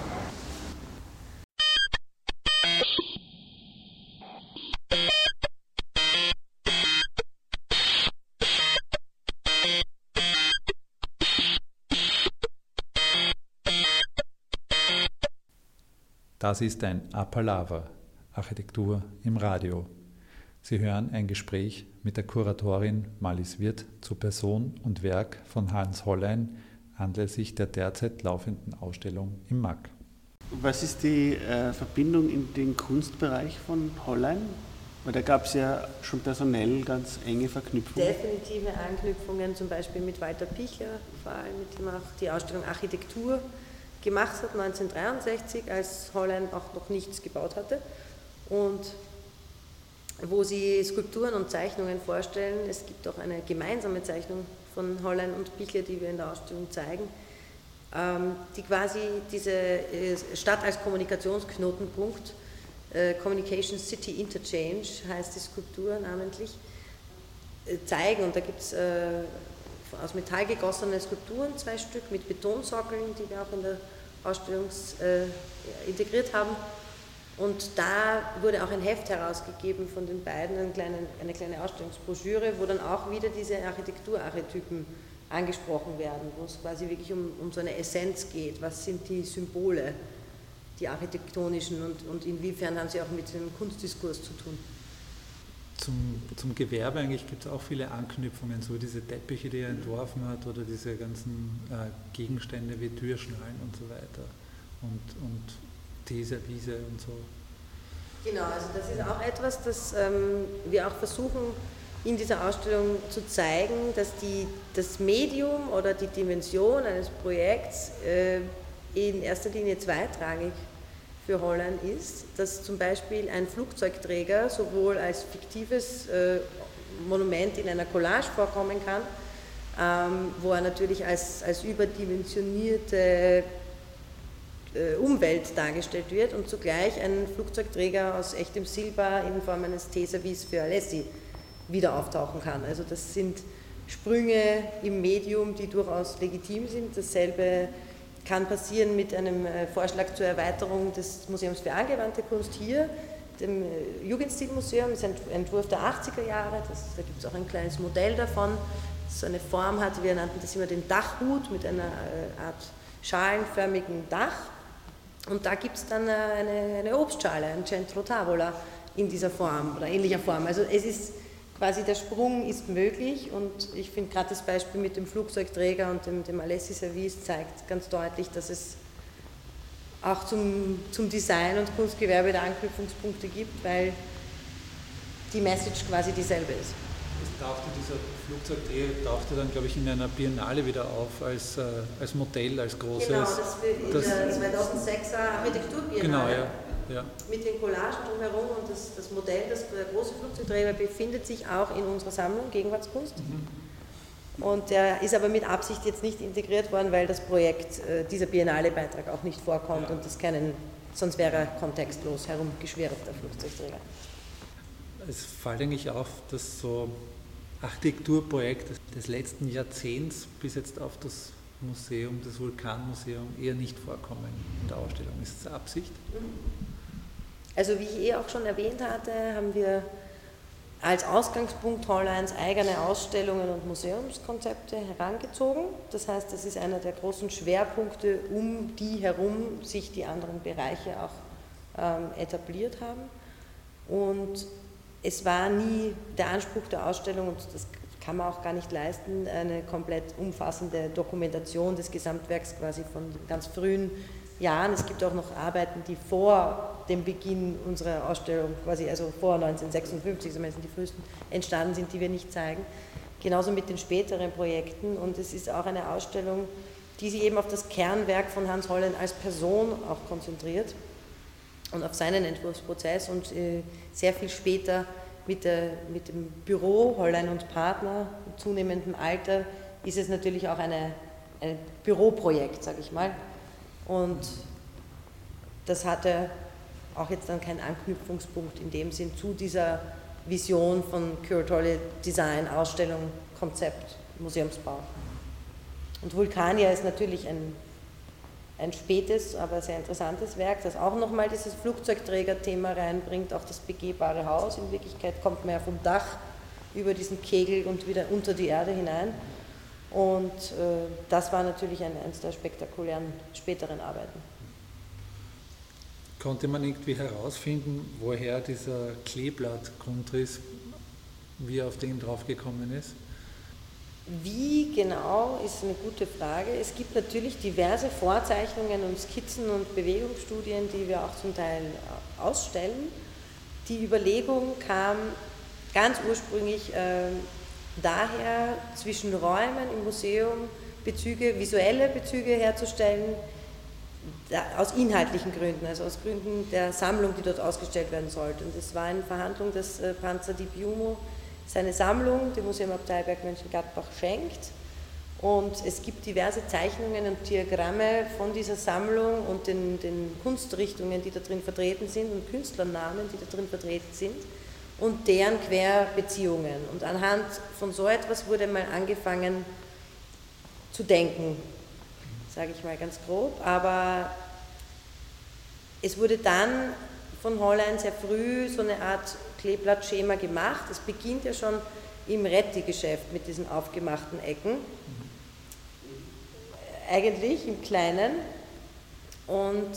Das ist ein Apalava, Architektur im Radio. Sie hören ein Gespräch mit der Kuratorin Malis Wirth zu Person und Werk von Hans Hollein anlässlich der derzeit laufenden Ausstellung im MAG. Was ist die äh, Verbindung in den Kunstbereich von Hollein? Weil da gab es ja schon personell ganz enge Verknüpfungen. Definitive Anknüpfungen, zum Beispiel mit Walter Pichler, vor allem mit dem auch die Ausstellung Architektur gemacht hat 1963, als Holland auch noch nichts gebaut hatte und wo sie Skulpturen und Zeichnungen vorstellen. Es gibt auch eine gemeinsame Zeichnung von Holland und Pichler, die wir in der Ausstellung zeigen, ähm, die quasi diese äh, Stadt als Kommunikationsknotenpunkt, äh, Communication City Interchange heißt die Skulptur namentlich, äh, zeigen. Und da gibt es aus Metall gegossene Skulpturen, zwei Stück mit Betonsockeln, die wir auch in der Ausstellung äh, integriert haben. Und da wurde auch ein Heft herausgegeben von den beiden, eine kleine, eine kleine Ausstellungsbroschüre, wo dann auch wieder diese Architekturarchetypen angesprochen werden, wo es quasi wirklich um, um so eine Essenz geht. Was sind die Symbole, die architektonischen und, und inwiefern haben sie auch mit dem Kunstdiskurs zu tun? Zum, zum Gewerbe eigentlich gibt es auch viele Anknüpfungen, so diese Teppiche, die er entworfen hat, oder diese ganzen äh, Gegenstände wie Türschnallen und so weiter und, und Teserwiese und so. Genau, also das ist auch etwas, das ähm, wir auch versuchen in dieser Ausstellung zu zeigen, dass die, das Medium oder die Dimension eines Projekts äh, in erster Linie zweitrangig für Holland ist, dass zum Beispiel ein Flugzeugträger sowohl als fiktives äh, Monument in einer Collage vorkommen kann, ähm, wo er natürlich als, als überdimensionierte äh, Umwelt dargestellt wird und zugleich ein Flugzeugträger aus echtem Silber in Form eines Teservice für Alessi wieder auftauchen kann. Also das sind Sprünge im Medium, die durchaus legitim sind. Dasselbe kann passieren mit einem äh, Vorschlag zur Erweiterung des Museums für angewandte Kunst hier, dem äh, Jugendstilmuseum, das ist ein Entwurf der 80er Jahre, das, da gibt es auch ein kleines Modell davon, das so eine Form hat, wir nannten das immer den Dachhut mit einer äh, Art schalenförmigen Dach. Und da gibt es dann eine, eine Obstschale, ein Centro Tavola in dieser Form oder ähnlicher Form. Also es ist quasi der Sprung ist möglich und ich finde gerade das Beispiel mit dem Flugzeugträger und dem, dem Alessi Service zeigt ganz deutlich, dass es auch zum, zum Design und Kunstgewerbe da Anknüpfungspunkte gibt, weil die Message quasi dieselbe ist. Es tauchte dieser Flugzeugträger tauchte dann, glaube ich, in einer Biennale wieder auf als, äh, als Modell, als großes. Genau, das in das, der 2006er Architekturbiennale. Genau, ja ja. mit den Collagen drumherum und das, das Modell, das der große Flugzeugträger befindet sich auch in unserer Sammlung Gegenwartskunst. Mhm. Und der ist aber mit Absicht jetzt nicht integriert worden, weil das Projekt, äh, dieser Biennale-Beitrag auch nicht vorkommt ja. und das keinen, sonst wäre er kontextlos herumgeschwirrt, der Flugzeugträger. Es fällt eigentlich auf, dass so Architekturprojekte des letzten Jahrzehnts bis jetzt auf das Museum, das Vulkanmuseum, eher nicht vorkommen in der Ausstellung. Ist das Absicht? Mhm. Also wie ich eh auch schon erwähnt hatte, haben wir als Ausgangspunkt Holleins eigene Ausstellungen und Museumskonzepte herangezogen. Das heißt, das ist einer der großen Schwerpunkte, um die herum sich die anderen Bereiche auch ähm, etabliert haben. Und es war nie der Anspruch der Ausstellung, und das kann man auch gar nicht leisten, eine komplett umfassende Dokumentation des Gesamtwerks quasi von ganz frühen Jahren. Es gibt auch noch Arbeiten, die vor dem Beginn unserer Ausstellung, quasi also vor 1956, so sind die frühesten, entstanden sind, die wir nicht zeigen. Genauso mit den späteren Projekten. Und es ist auch eine Ausstellung, die sich eben auf das Kernwerk von Hans Hollein als Person auch konzentriert und auf seinen Entwurfsprozess und äh, sehr viel später mit, der, mit dem Büro Hollein und Partner zunehmendem Alter ist es natürlich auch eine, ein Büroprojekt, sage ich mal. Und das hatte auch jetzt dann keinen Anknüpfungspunkt in dem Sinn zu dieser Vision von Curatorial Design, Ausstellung, Konzept, Museumsbau. Und Vulkania ist natürlich ein ein spätes, aber sehr interessantes Werk, das auch nochmal dieses Flugzeugträgerthema reinbringt, auch das begehbare Haus. In Wirklichkeit kommt man ja vom Dach über diesen Kegel und wieder unter die Erde hinein. Und äh, das war natürlich ein, eines der spektakulären späteren Arbeiten. Konnte man irgendwie herausfinden, woher dieser Kleeblattgrundriss, wie er auf den draufgekommen ist? Wie genau ist eine gute Frage. Es gibt natürlich diverse Vorzeichnungen und Skizzen und Bewegungsstudien, die wir auch zum Teil ausstellen. Die Überlegung kam ganz ursprünglich äh, daher, zwischen Räumen im Museum Bezüge, visuelle Bezüge herzustellen, aus inhaltlichen Gründen, also aus Gründen der Sammlung, die dort ausgestellt werden sollte. Und es war in Verhandlung, dass äh, Panzer Di Piumo seine Sammlung dem Museum Abteilberg Mönchengladbach schenkt. Und es gibt diverse Zeichnungen und Diagramme von dieser Sammlung und den, den Kunstrichtungen, die da drin vertreten sind und Künstlernamen, die da drin vertreten sind und deren Querbeziehungen. Und anhand von so etwas wurde mal angefangen zu denken, sage ich mal ganz grob. Aber es wurde dann von Hollein sehr früh so eine Art Kleeblattschema gemacht. Es beginnt ja schon im Retti-Geschäft mit diesen aufgemachten Ecken. Eigentlich im Kleinen. Und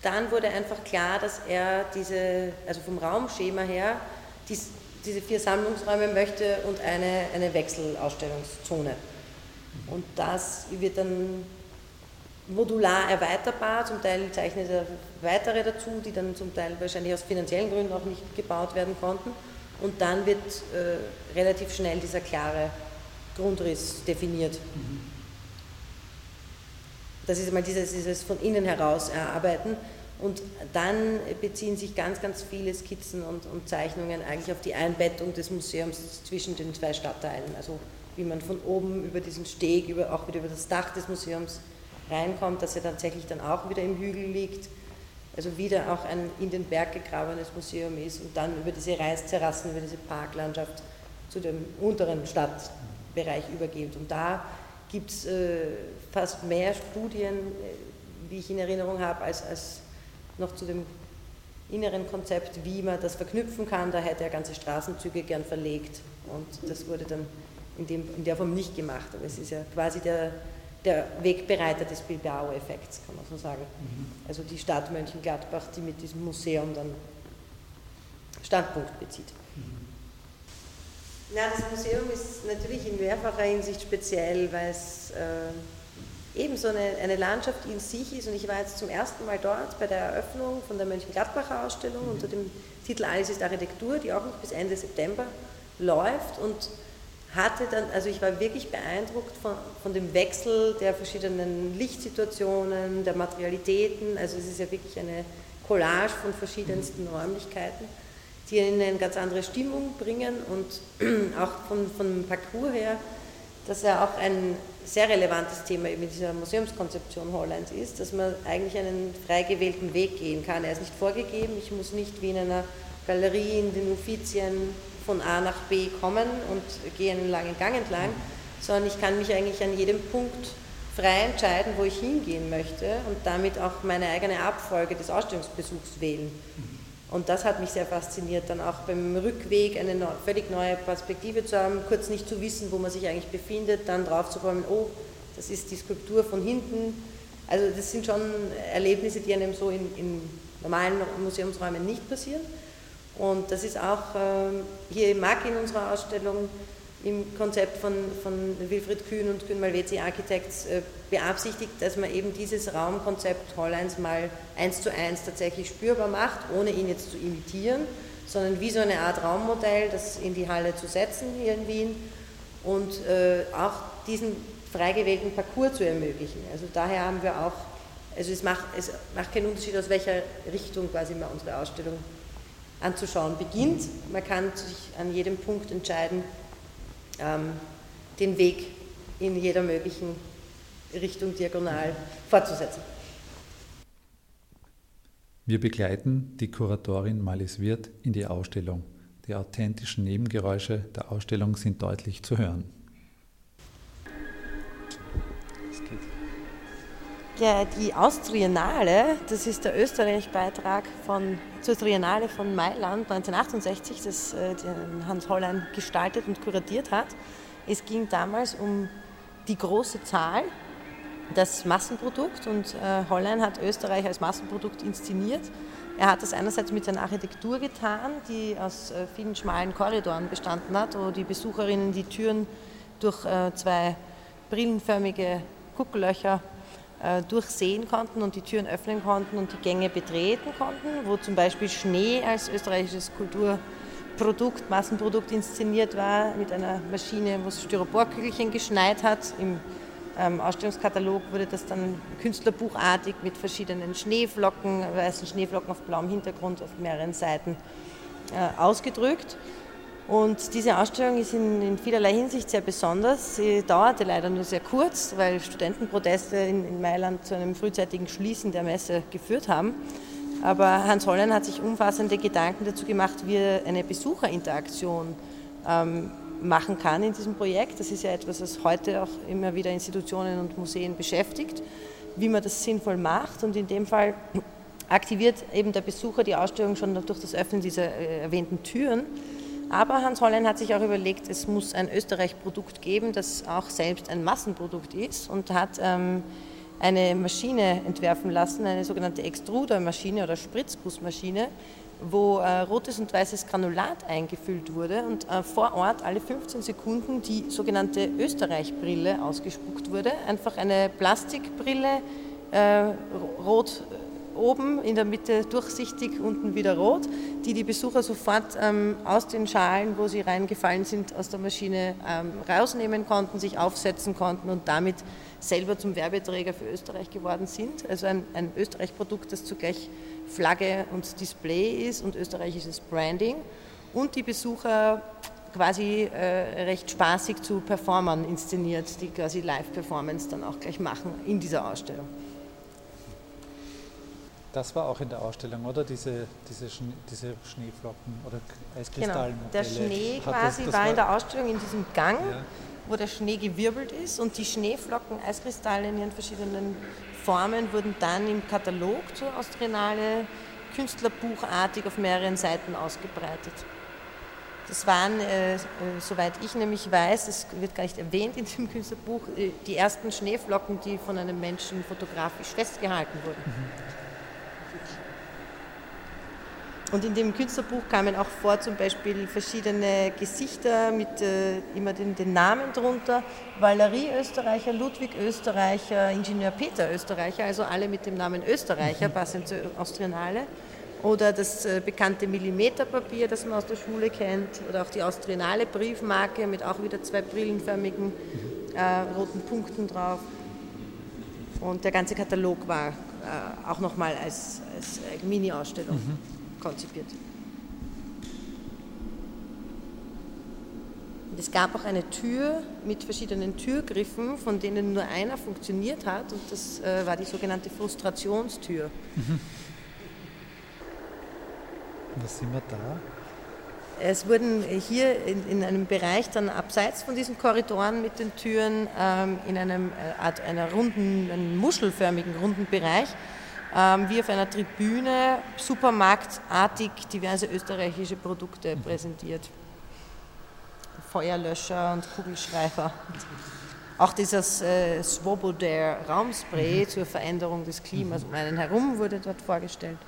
dann wurde einfach klar, dass er diese, also vom Raumschema her, dies, diese vier Sammlungsräume möchte und eine, eine Wechselausstellungszone. Und das wird dann modular erweiterbar, zum Teil zeichnet er weitere dazu, die dann zum Teil wahrscheinlich aus finanziellen Gründen auch nicht gebaut werden konnten. Und dann wird äh, relativ schnell dieser klare Grundriss definiert. Das ist einmal dieses, dieses von innen heraus erarbeiten. Und dann beziehen sich ganz, ganz viele Skizzen und, und, Zeichnungen eigentlich auf die Einbettung des Museums zwischen den zwei Stadtteilen. Also wie man von oben über diesen Steg, über, auch wieder über das Dach des Museums reinkommt, dass er tatsächlich dann auch wieder im Hügel liegt, also wieder auch ein in den Berg gegrabenes Museum ist und dann über diese Reisterrassen, über diese Parklandschaft zu dem unteren Stadtbereich übergeht. Und da gibt es äh, fast mehr Studien, äh, wie ich in Erinnerung habe, als, als noch zu dem inneren Konzept, wie man das verknüpfen kann. Da hätte er ganze Straßenzüge gern verlegt und das wurde dann in, dem, in der Form nicht gemacht. Aber es ist ja quasi der, der Wegbereiter des Bilbao-Effekts, kann man so sagen. Mhm. Also die Stadt Mönchengladbach, die mit diesem Museum dann Standpunkt bezieht. Mhm. Na, das Museum ist natürlich in mehrfacher Hinsicht speziell, weil es äh, eben so eine, eine Landschaft in sich ist. Und ich war jetzt zum ersten Mal dort bei der Eröffnung von der Mönchengladbacher Ausstellung mhm. unter dem Titel Alles ist Architektur, die auch noch bis Ende September läuft. Und hatte dann, also ich war wirklich beeindruckt von, von dem Wechsel der verschiedenen Lichtsituationen, der Materialitäten. Also es ist ja wirklich eine Collage von verschiedensten Räumlichkeiten, die eine ganz andere Stimmung bringen und auch von, vom Parcours her, dass er auch ein sehr relevantes Thema in dieser Museumskonzeption Hollands ist, dass man eigentlich einen frei gewählten Weg gehen kann. Er ist nicht vorgegeben, ich muss nicht wie in einer Galerie in den Uffizien von A nach B kommen und gehe einen langen Gang entlang, sondern ich kann mich eigentlich an jedem Punkt frei entscheiden, wo ich hingehen möchte und damit auch meine eigene Abfolge des Ausstellungsbesuchs wählen. Und das hat mich sehr fasziniert, dann auch beim Rückweg eine völlig neue Perspektive zu haben, kurz nicht zu wissen, wo man sich eigentlich befindet, dann drauf zu kommen, oh, das ist die Skulptur von hinten. Also das sind schon Erlebnisse, die einem so in, in normalen Museumsräumen nicht passieren. Und das ist auch ähm, hier im MAG in unserer Ausstellung im Konzept von, von Wilfried Kühn und Kühn Malvezzi Architects äh, beabsichtigt, dass man eben dieses Raumkonzept Holleins mal eins zu eins tatsächlich spürbar macht, ohne ihn jetzt zu imitieren, sondern wie so eine Art Raummodell, das in die Halle zu setzen hier in Wien und äh, auch diesen frei gewählten Parcours zu ermöglichen. Also daher haben wir auch, also es macht, es macht keinen Unterschied, aus welcher Richtung quasi man unsere Ausstellung anzuschauen beginnt. Man kann sich an jedem Punkt entscheiden, ähm, den Weg in jeder möglichen Richtung diagonal fortzusetzen. Wir begleiten die Kuratorin Malis Wirth in die Ausstellung. Die authentischen Nebengeräusche der Ausstellung sind deutlich zu hören. Ja, die Austriennale, das ist der Österreich-Beitrag zur Triennale von Mailand 1968, das äh, Hans Hollein gestaltet und kuratiert hat. Es ging damals um die große Zahl, das Massenprodukt und äh, Hollein hat Österreich als Massenprodukt inszeniert. Er hat das einerseits mit seiner Architektur getan, die aus äh, vielen schmalen Korridoren bestanden hat, wo die Besucherinnen die Türen durch äh, zwei brillenförmige Guckellöcher äh, durchsehen konnten und die Türen öffnen konnten und die Gänge betreten konnten, wo zum Beispiel Schnee als österreichisches Kulturprodukt, Massenprodukt inszeniert war mit einer Maschine, wo es Styroporkügelchen geschneit hat. Im ähm, Ausstellungskatalog wurde das dann künstlerbuchartig mit verschiedenen Schneeflocken, weißen Schneeflocken auf blauem Hintergrund auf mehreren Seiten äh, ausgedrückt. Und diese Ausstellung ist in, in, vielerlei Hinsicht sehr besonders. Sie dauerte leider nur sehr kurz, weil Studentenproteste in, in, Mailand zu einem frühzeitigen Schließen der Messe geführt haben. Aber Hans Hollein hat sich umfassende Gedanken dazu gemacht, wie er eine Besucherinteraktion ähm, machen kann in diesem Projekt. Das ist ja etwas, was heute auch immer wieder Institutionen und Museen beschäftigt, wie man das sinnvoll macht. Und in dem Fall aktiviert eben der Besucher die Ausstellung schon durch das Öffnen dieser äh, erwähnten Türen. Aber Hans Hollein hat sich auch überlegt, es muss ein Österreich-Produkt geben, das auch selbst ein Massenprodukt ist und hat ähm, eine Maschine entwerfen lassen, eine sogenannte Extrudermaschine oder Spritzgussmaschine, wo äh, rotes und weißes Granulat eingefüllt wurde und äh, vor Ort alle 15 Sekunden die sogenannte Österreich-Brille ausgespuckt wurde. Einfach eine Plastikbrille, äh, rot oben in der Mitte durchsichtig, unten wieder rot, die die Besucher sofort ähm, aus den Schalen, wo sie reingefallen sind, aus der Maschine ähm, rausnehmen konnten, sich aufsetzen konnten und damit selber zum Werbeträger für Österreich geworden sind. Also ein, ein Österreich-Produkt, das zugleich Flagge und Display ist und österreichisches Branding und die Besucher quasi äh, recht spaßig zu Performern inszeniert, die quasi Live-Performance dann auch gleich machen in dieser Ausstellung. Das war auch in der Ausstellung, oder? Diese, diese, Schne diese Schneeflocken oder Eiskristalle. Genau. Der Schnee quasi das, das war in der Ausstellung in diesem Gang, ja. wo der Schnee gewirbelt ist und die Schneeflocken, Eiskristalle in ihren verschiedenen Formen wurden dann im Katalog zur Austrianale künstlerbuchartig auf mehreren Seiten ausgebreitet. Das waren, äh, äh, soweit ich nämlich weiß, das wird gar nicht erwähnt in dem Künstlerbuch, äh, die ersten Schneeflocken, die von einem Menschen fotografisch festgehalten wurden. Mhm. Und in dem Künstlerbuch kamen auch vor zum Beispiel verschiedene Gesichter mit äh, immer den, den, Namen drunter. Valerie Österreicher, Ludwig Österreicher, Ingenieur Peter Österreicher, also alle mit dem Namen Österreicher, mhm. passend zur Austrianale. Oder das äh, bekannte Millimeterpapier, das man aus der Schule kennt. Oder auch die Austrianale Briefmarke mit auch wieder zwei brillenförmigen mhm. äh, roten Punkten drauf. Und der ganze Katalog war äh, auch nochmal als, als äh, Mini-Ausstellung. Mhm konzipiert. Und es gab auch eine Tür mit verschiedenen Türgriffen, von denen nur einer funktioniert hat, und das äh, war die sogenannte Frustrationstür. Mhm. Was sind wir da? Es wurden hier in, in, einem Bereich dann abseits von diesen Korridoren mit den Türen ähm, in einem äh, Art einer runden, einem muschelförmigen runden Bereich wie auf einer Tribüne supermarktartig diverse österreichische Produkte präsentiert. Feuerlöscher und Kugelschreiber. Auch dieses äh, Swoboder Raumspray mhm. zur Veränderung des Klimas um einen herum wurde dort vorgestellt.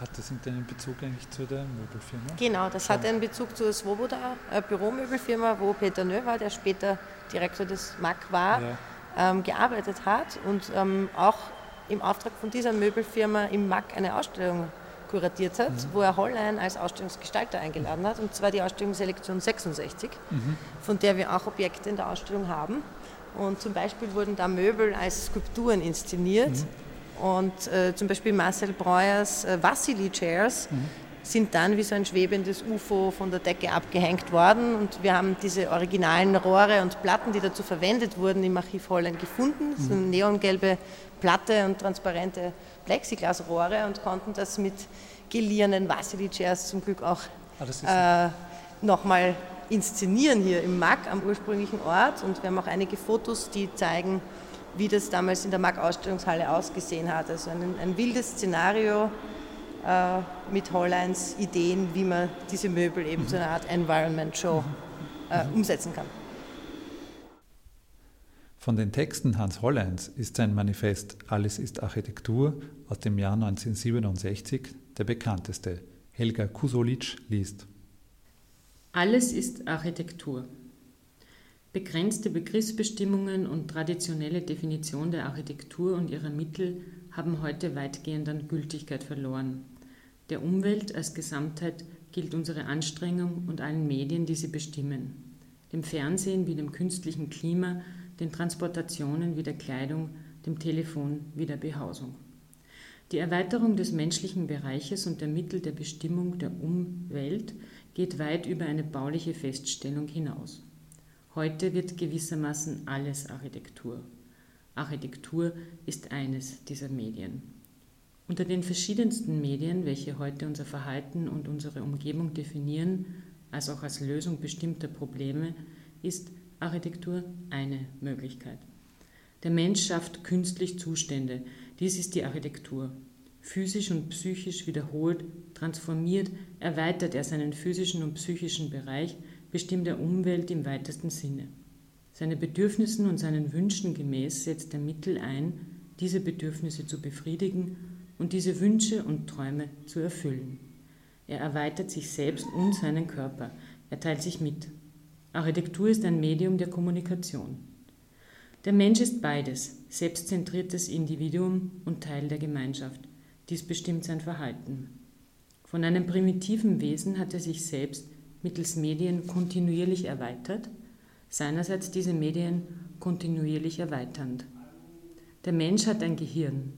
Hat das einen Bezug eigentlich zu der Möbelfirma? Genau, das hat einen Bezug zur Svoboda, eine Büromöbelfirma, wo Peter Nöwer, der später Direktor des MAC war, ja. ähm, gearbeitet hat und ähm, auch im Auftrag von dieser Möbelfirma im MAC eine Ausstellung kuratiert hat, mhm. wo er Hollein als Ausstellungsgestalter eingeladen hat, und zwar die Ausstellung Selektion 66, mhm. von der wir auch Objekte in der Ausstellung haben. Und zum Beispiel wurden da Möbel als Skulpturen inszeniert. Mhm. Und äh, zum Beispiel Marcel Breuers äh, Vassili Chairs mhm. Sind dann wie so ein schwebendes UFO von der Decke abgehängt worden. Und wir haben diese originalen Rohre und Platten, die dazu verwendet wurden, im Archiv Holland gefunden. Mhm. So eine neongelbe Platte und transparente Plexiglasrohre und konnten das mit geliehenen Vassili-Chairs zum Glück auch ah, äh, nochmal inszenieren hier im MAG am ursprünglichen Ort. Und wir haben auch einige Fotos, die zeigen, wie das damals in der MAG-Ausstellungshalle ausgesehen hat. Also ein, ein wildes Szenario mit Holleins Ideen, wie man diese Möbel eben zu einer Art Environment Show äh, umsetzen kann. Von den Texten Hans Holleins ist sein Manifest Alles ist Architektur aus dem Jahr 1967 der bekannteste. Helga Kusolic liest. Alles ist Architektur. Begrenzte Begriffsbestimmungen und traditionelle Definition der Architektur und ihrer Mittel haben heute weitgehend an Gültigkeit verloren. Der Umwelt als Gesamtheit gilt unsere Anstrengung und allen Medien, die sie bestimmen. Dem Fernsehen wie dem künstlichen Klima den Transportationen wie der Kleidung, dem Telefon wie der Behausung. Die Erweiterung des menschlichen Bereiches und der Mittel der Bestimmung der Umwelt geht weit über eine bauliche Feststellung hinaus. Heute wird gewissermaßen alles Architektur. Architektur ist eines dieser Medien. Unter den verschiedensten Medien, welche heute unser Verhalten und unsere Umgebung definieren, als auch als Lösung bestimmter Probleme, ist Architektur eine Möglichkeit. Der Mensch schafft künstlich Zustände. Dies ist die Architektur. Physisch und psychisch wiederholt, transformiert, erweitert er seinen physischen und psychischen Bereich, bestimmt er Umwelt im weitesten Sinne. Seine Bedürfnissen und seinen Wünschen gemäß setzt er Mittel ein, diese Bedürfnisse zu befriedigen und diese Wünsche und Träume zu erfüllen. Er erweitert sich selbst und seinen Körper, er teilt sich mit, Architektur ist ein Medium der Kommunikation. Der Mensch ist beides, selbstzentriertes Individuum und Teil der Gemeinschaft. Dies bestimmt sein Verhalten. Von einem primitiven Wesen hat er sich selbst mittels Medien kontinuierlich erweitert, seinerseits diese Medien kontinuierlich erweiternd. Der Mensch hat ein Gehirn.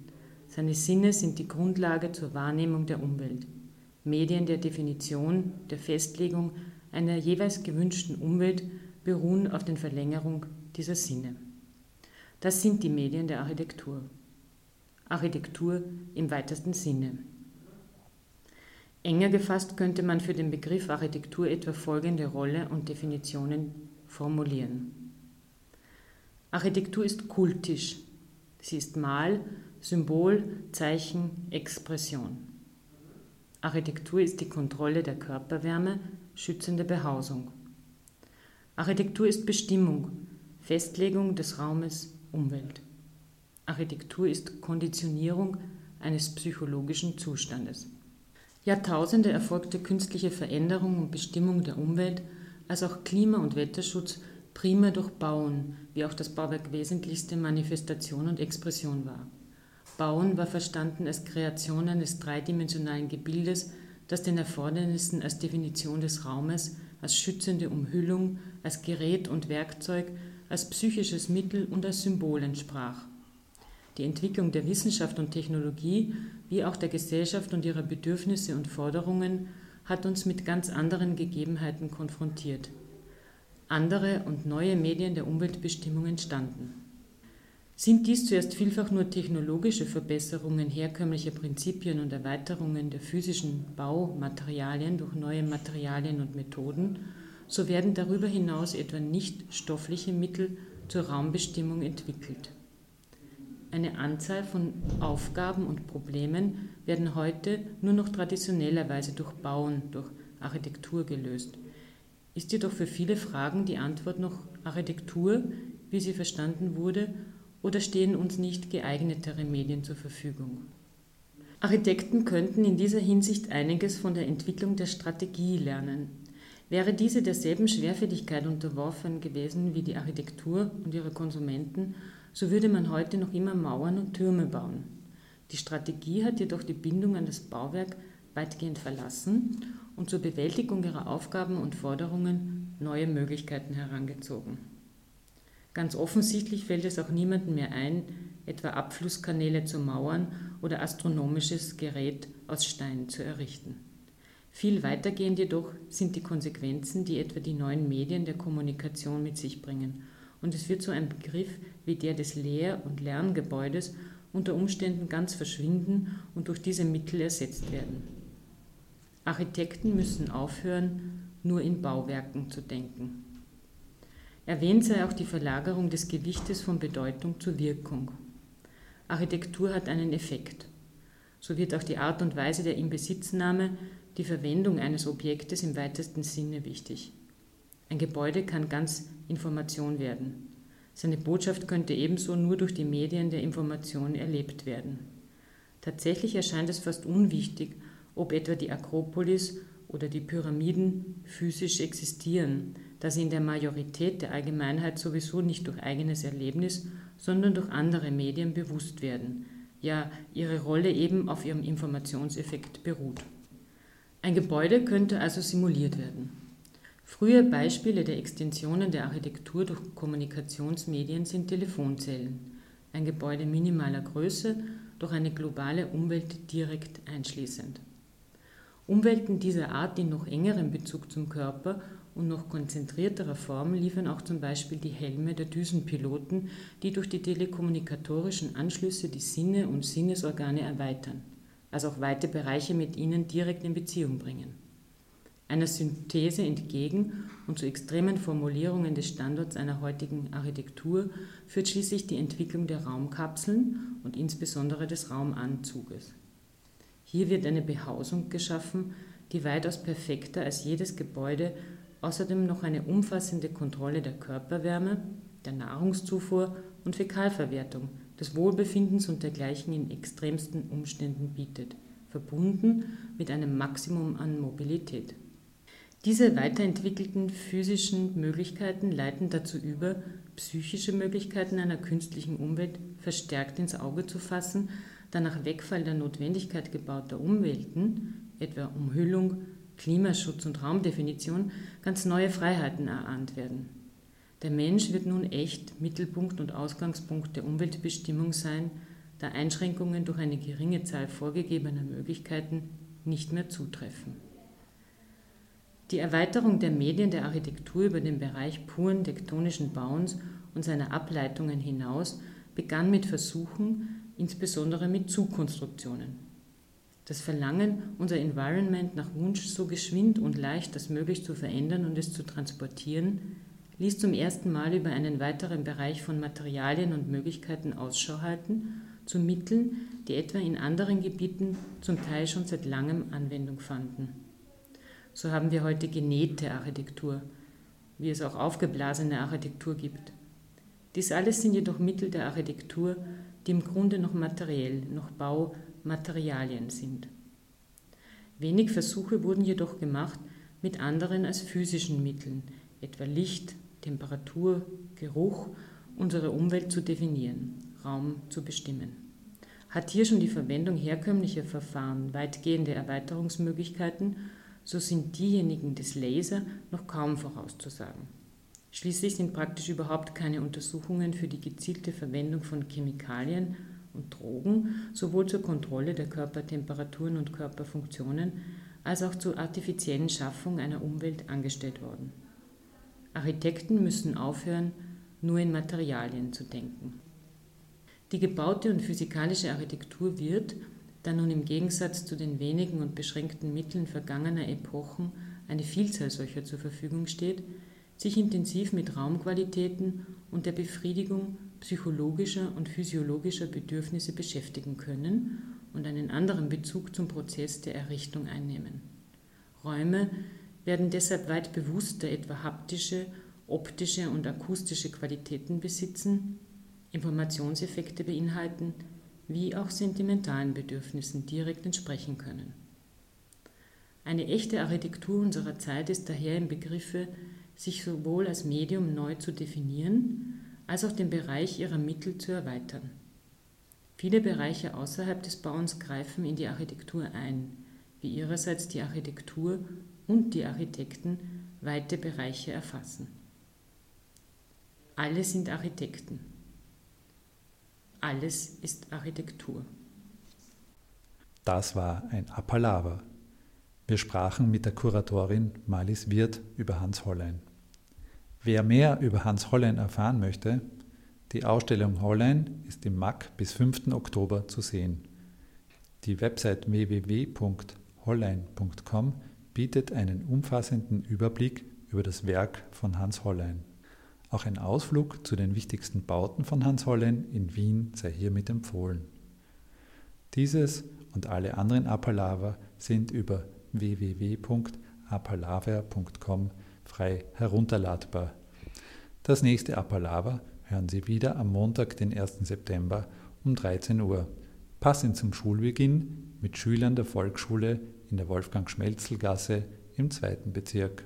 Seine Sinne sind die Grundlage zur Wahrnehmung der Umwelt. Medien der Definition, der Festlegung einer jeweils gewünschten Umwelt beruhen auf den Verlängerung dieser Sinne. Das sind die Medien der Architektur. Architektur im weitesten Sinne. Enger gefasst könnte man für den Begriff Architektur etwa folgende Rolle und Definitionen formulieren. Architektur ist kultisch. Sie ist Mal, Symbol, Zeichen, Expression. Architektur ist die Kontrolle der Körperwärme, schützende Behausung. Architektur ist Bestimmung, Festlegung des Raumes, Umwelt. Architektur ist Konditionierung eines psychologischen Zustandes. Jahrtausende erfolgte künstliche Veränderung und Bestimmung der Umwelt, als auch Klima- und Wetterschutz primär durch Bauen, wie auch das Bauwerk wesentlichste Manifestation und Expression war. Bauen war verstanden als Kreation eines dreidimensionalen Gebildes, das den Erfordernissen als Definition des Raumes, als schützende Umhüllung, als Gerät und Werkzeug, als psychisches Mittel und als Symbol entsprach. Die Entwicklung der Wissenschaft und Technologie, wie auch der Gesellschaft und ihrer Bedürfnisse und Forderungen, hat uns mit ganz anderen Gegebenheiten konfrontiert. Andere und neue Medien der Umweltbestimmung entstanden. Sind dies zuerst vielfach nur technologische Verbesserungen herkömmlicher Prinzipien und Erweiterungen der physischen Baumaterialien durch neue Materialien und Methoden, so werden darüber hinaus etwa nicht stoffliche Mittel zur Raumbestimmung entwickelt. Eine Anzahl von Aufgaben und Problemen werden heute nur noch traditionellerweise durch Bauen, durch Architektur gelöst. Ist jedoch für viele Fragen die Antwort noch Architektur, wie sie verstanden wurde, oder stehen uns nicht geeignetere Medien zur Verfügung? Architekten könnten in dieser Hinsicht einiges von der Entwicklung der Strategie lernen. Wäre diese derselben Schwerfälligkeit unterworfen gewesen wie die Architektur und ihre Konsumenten, so würde man heute noch immer Mauern und Türme bauen. Die Strategie hat jedoch die Bindung an das Bauwerk weitgehend verlassen und zur Bewältigung ihrer Aufgaben und Forderungen neue Möglichkeiten herangezogen. Ganz offensichtlich fällt es auch niemandem mehr ein, etwa Abflusskanäle zu mauern oder astronomisches Gerät aus Stein zu errichten. Viel weitergehend jedoch sind die Konsequenzen, die etwa die neuen Medien der Kommunikation mit sich bringen. Und es wird so ein Begriff wie der des Lehr- und Lerngebäudes unter Umständen ganz verschwinden und durch diese Mittel ersetzt werden. Architekten müssen aufhören, nur in Bauwerken zu denken. Erwähnt sei auch die Verlagerung des Gewichtes von Bedeutung zur Wirkung. Architektur hat einen Effekt. So wird auch die Art und Weise der Inbesitznahme, die Verwendung eines Objektes im weitesten Sinne wichtig. Ein Gebäude kann ganz Information werden. Seine Botschaft könnte ebenso nur durch die Medien der Information erlebt werden. Tatsächlich erscheint es fast unwichtig, ob etwa die Akropolis oder die Pyramiden physisch existieren, da sie in der Majorität der Allgemeinheit sowieso nicht durch eigenes Erlebnis, sondern durch andere Medien bewusst werden, ja ihre Rolle eben auf ihrem Informationseffekt beruht. Ein Gebäude könnte also simuliert werden. Frühe Beispiele der Extensionen der Architektur durch Kommunikationsmedien sind Telefonzellen, ein Gebäude minimaler Größe, durch eine globale Umwelt direkt einschließend. Umwelten dieser Art in noch engerem Bezug zum Körper und noch konzentrierterer Form liefern auch zum Beispiel die Helme der Düsenpiloten, die durch die telekommunikatorischen Anschlüsse die Sinne und Sinnesorgane erweitern, also auch weite Bereiche mit ihnen direkt in Beziehung bringen. Einer Synthese entgegen und zu extremen Formulierungen des Standorts einer heutigen Architektur führt schließlich die Entwicklung der Raumkapseln und insbesondere des Raumanzuges. Hier wird eine Behausung geschaffen, die weitaus perfekter als jedes Gebäude außerdem noch eine umfassende Kontrolle der Körperwärme, der Nahrungszufuhr und Fäkalverwertung, des Wohlbefindens und dergleichen in extremsten Umständen bietet, verbunden mit einem Maximum an Mobilität. Diese weiterentwickelten physischen Möglichkeiten leiten dazu über, psychische Möglichkeiten einer künstlichen Umwelt verstärkt ins Auge zu fassen da nach Wegfall der Notwendigkeit gebauter Umwelten, etwa Umhüllung, Klimaschutz und Raumdefinition, ganz neue Freiheiten erahnt werden. Der Mensch wird nun echt Mittelpunkt und Ausgangspunkt der Umweltbestimmung sein, da Einschränkungen durch eine geringe Zahl vorgegebener Möglichkeiten nicht mehr zutreffen. Die Erweiterung der Medien der Architektur über den Bereich puren tektonischen Bauens und seiner Ableitungen hinaus begann mit Versuchen, insbesondere mit Zugkonstruktionen. Das Verlangen, unser Environment nach Wunsch so geschwind und leicht als möglich zu verändern und es zu transportieren, ließ zum ersten Mal über einen weiteren Bereich von Materialien und Möglichkeiten Ausschau halten, zu Mitteln, die etwa in anderen Gebieten zum Teil schon seit langem Anwendung fanden. So haben wir heute genähte Architektur, wie es auch aufgeblasene Architektur gibt. Dies alles sind jedoch Mittel der Architektur, die im Grunde noch materiell, noch Baumaterialien sind. Wenig Versuche wurden jedoch gemacht mit anderen als physischen Mitteln, etwa Licht, Temperatur, Geruch, unsere Umwelt zu definieren, Raum zu bestimmen. Hat hier schon die Verwendung herkömmlicher Verfahren weitgehende Erweiterungsmöglichkeiten, so sind diejenigen des Laser noch kaum vorauszusagen. Schließlich sind praktisch überhaupt keine Untersuchungen für die gezielte Verwendung von Chemikalien und Drogen sowohl zur Kontrolle der Körpertemperaturen und Körperfunktionen als auch zur artifiziellen Schaffung einer Umwelt angestellt worden. Architekten müssen aufhören, nur in Materialien zu denken. Die gebaute und physikalische Architektur wird, da nun im Gegensatz zu den wenigen und beschränkten Mitteln vergangener Epochen eine Vielzahl solcher zur Verfügung steht, sich intensiv mit Raumqualitäten und der Befriedigung psychologischer und physiologischer Bedürfnisse beschäftigen können und einen anderen Bezug zum Prozess der Errichtung einnehmen. Räume werden deshalb weit bewusster etwa haptische, optische und akustische Qualitäten besitzen, Informationseffekte beinhalten, wie auch sentimentalen Bedürfnissen direkt entsprechen können. Eine echte Architektur unserer Zeit ist daher im Begriffe, sich sowohl als Medium neu zu definieren, als auch den Bereich ihrer Mittel zu erweitern. Viele Bereiche außerhalb des Bauens greifen in die Architektur ein, wie ihrerseits die Architektur und die Architekten weite Bereiche erfassen. Alle sind Architekten. Alles ist Architektur. Das war ein Appalava. Wir sprachen mit der Kuratorin Malis Wirth über Hans Hollein. Wer mehr über Hans Hollein erfahren möchte, die Ausstellung Hollein ist im MAC bis 5. Oktober zu sehen. Die Website www.hollein.com bietet einen umfassenden Überblick über das Werk von Hans Hollein. Auch ein Ausflug zu den wichtigsten Bauten von Hans Hollein in Wien sei hiermit empfohlen. Dieses und alle anderen Appalava sind über www.appalaver.com frei herunterladbar. Das nächste Appalava hören Sie wieder am Montag, den 1. September um 13 Uhr, passend zum Schulbeginn mit Schülern der Volksschule in der Wolfgang-Schmelzel-Gasse im zweiten Bezirk.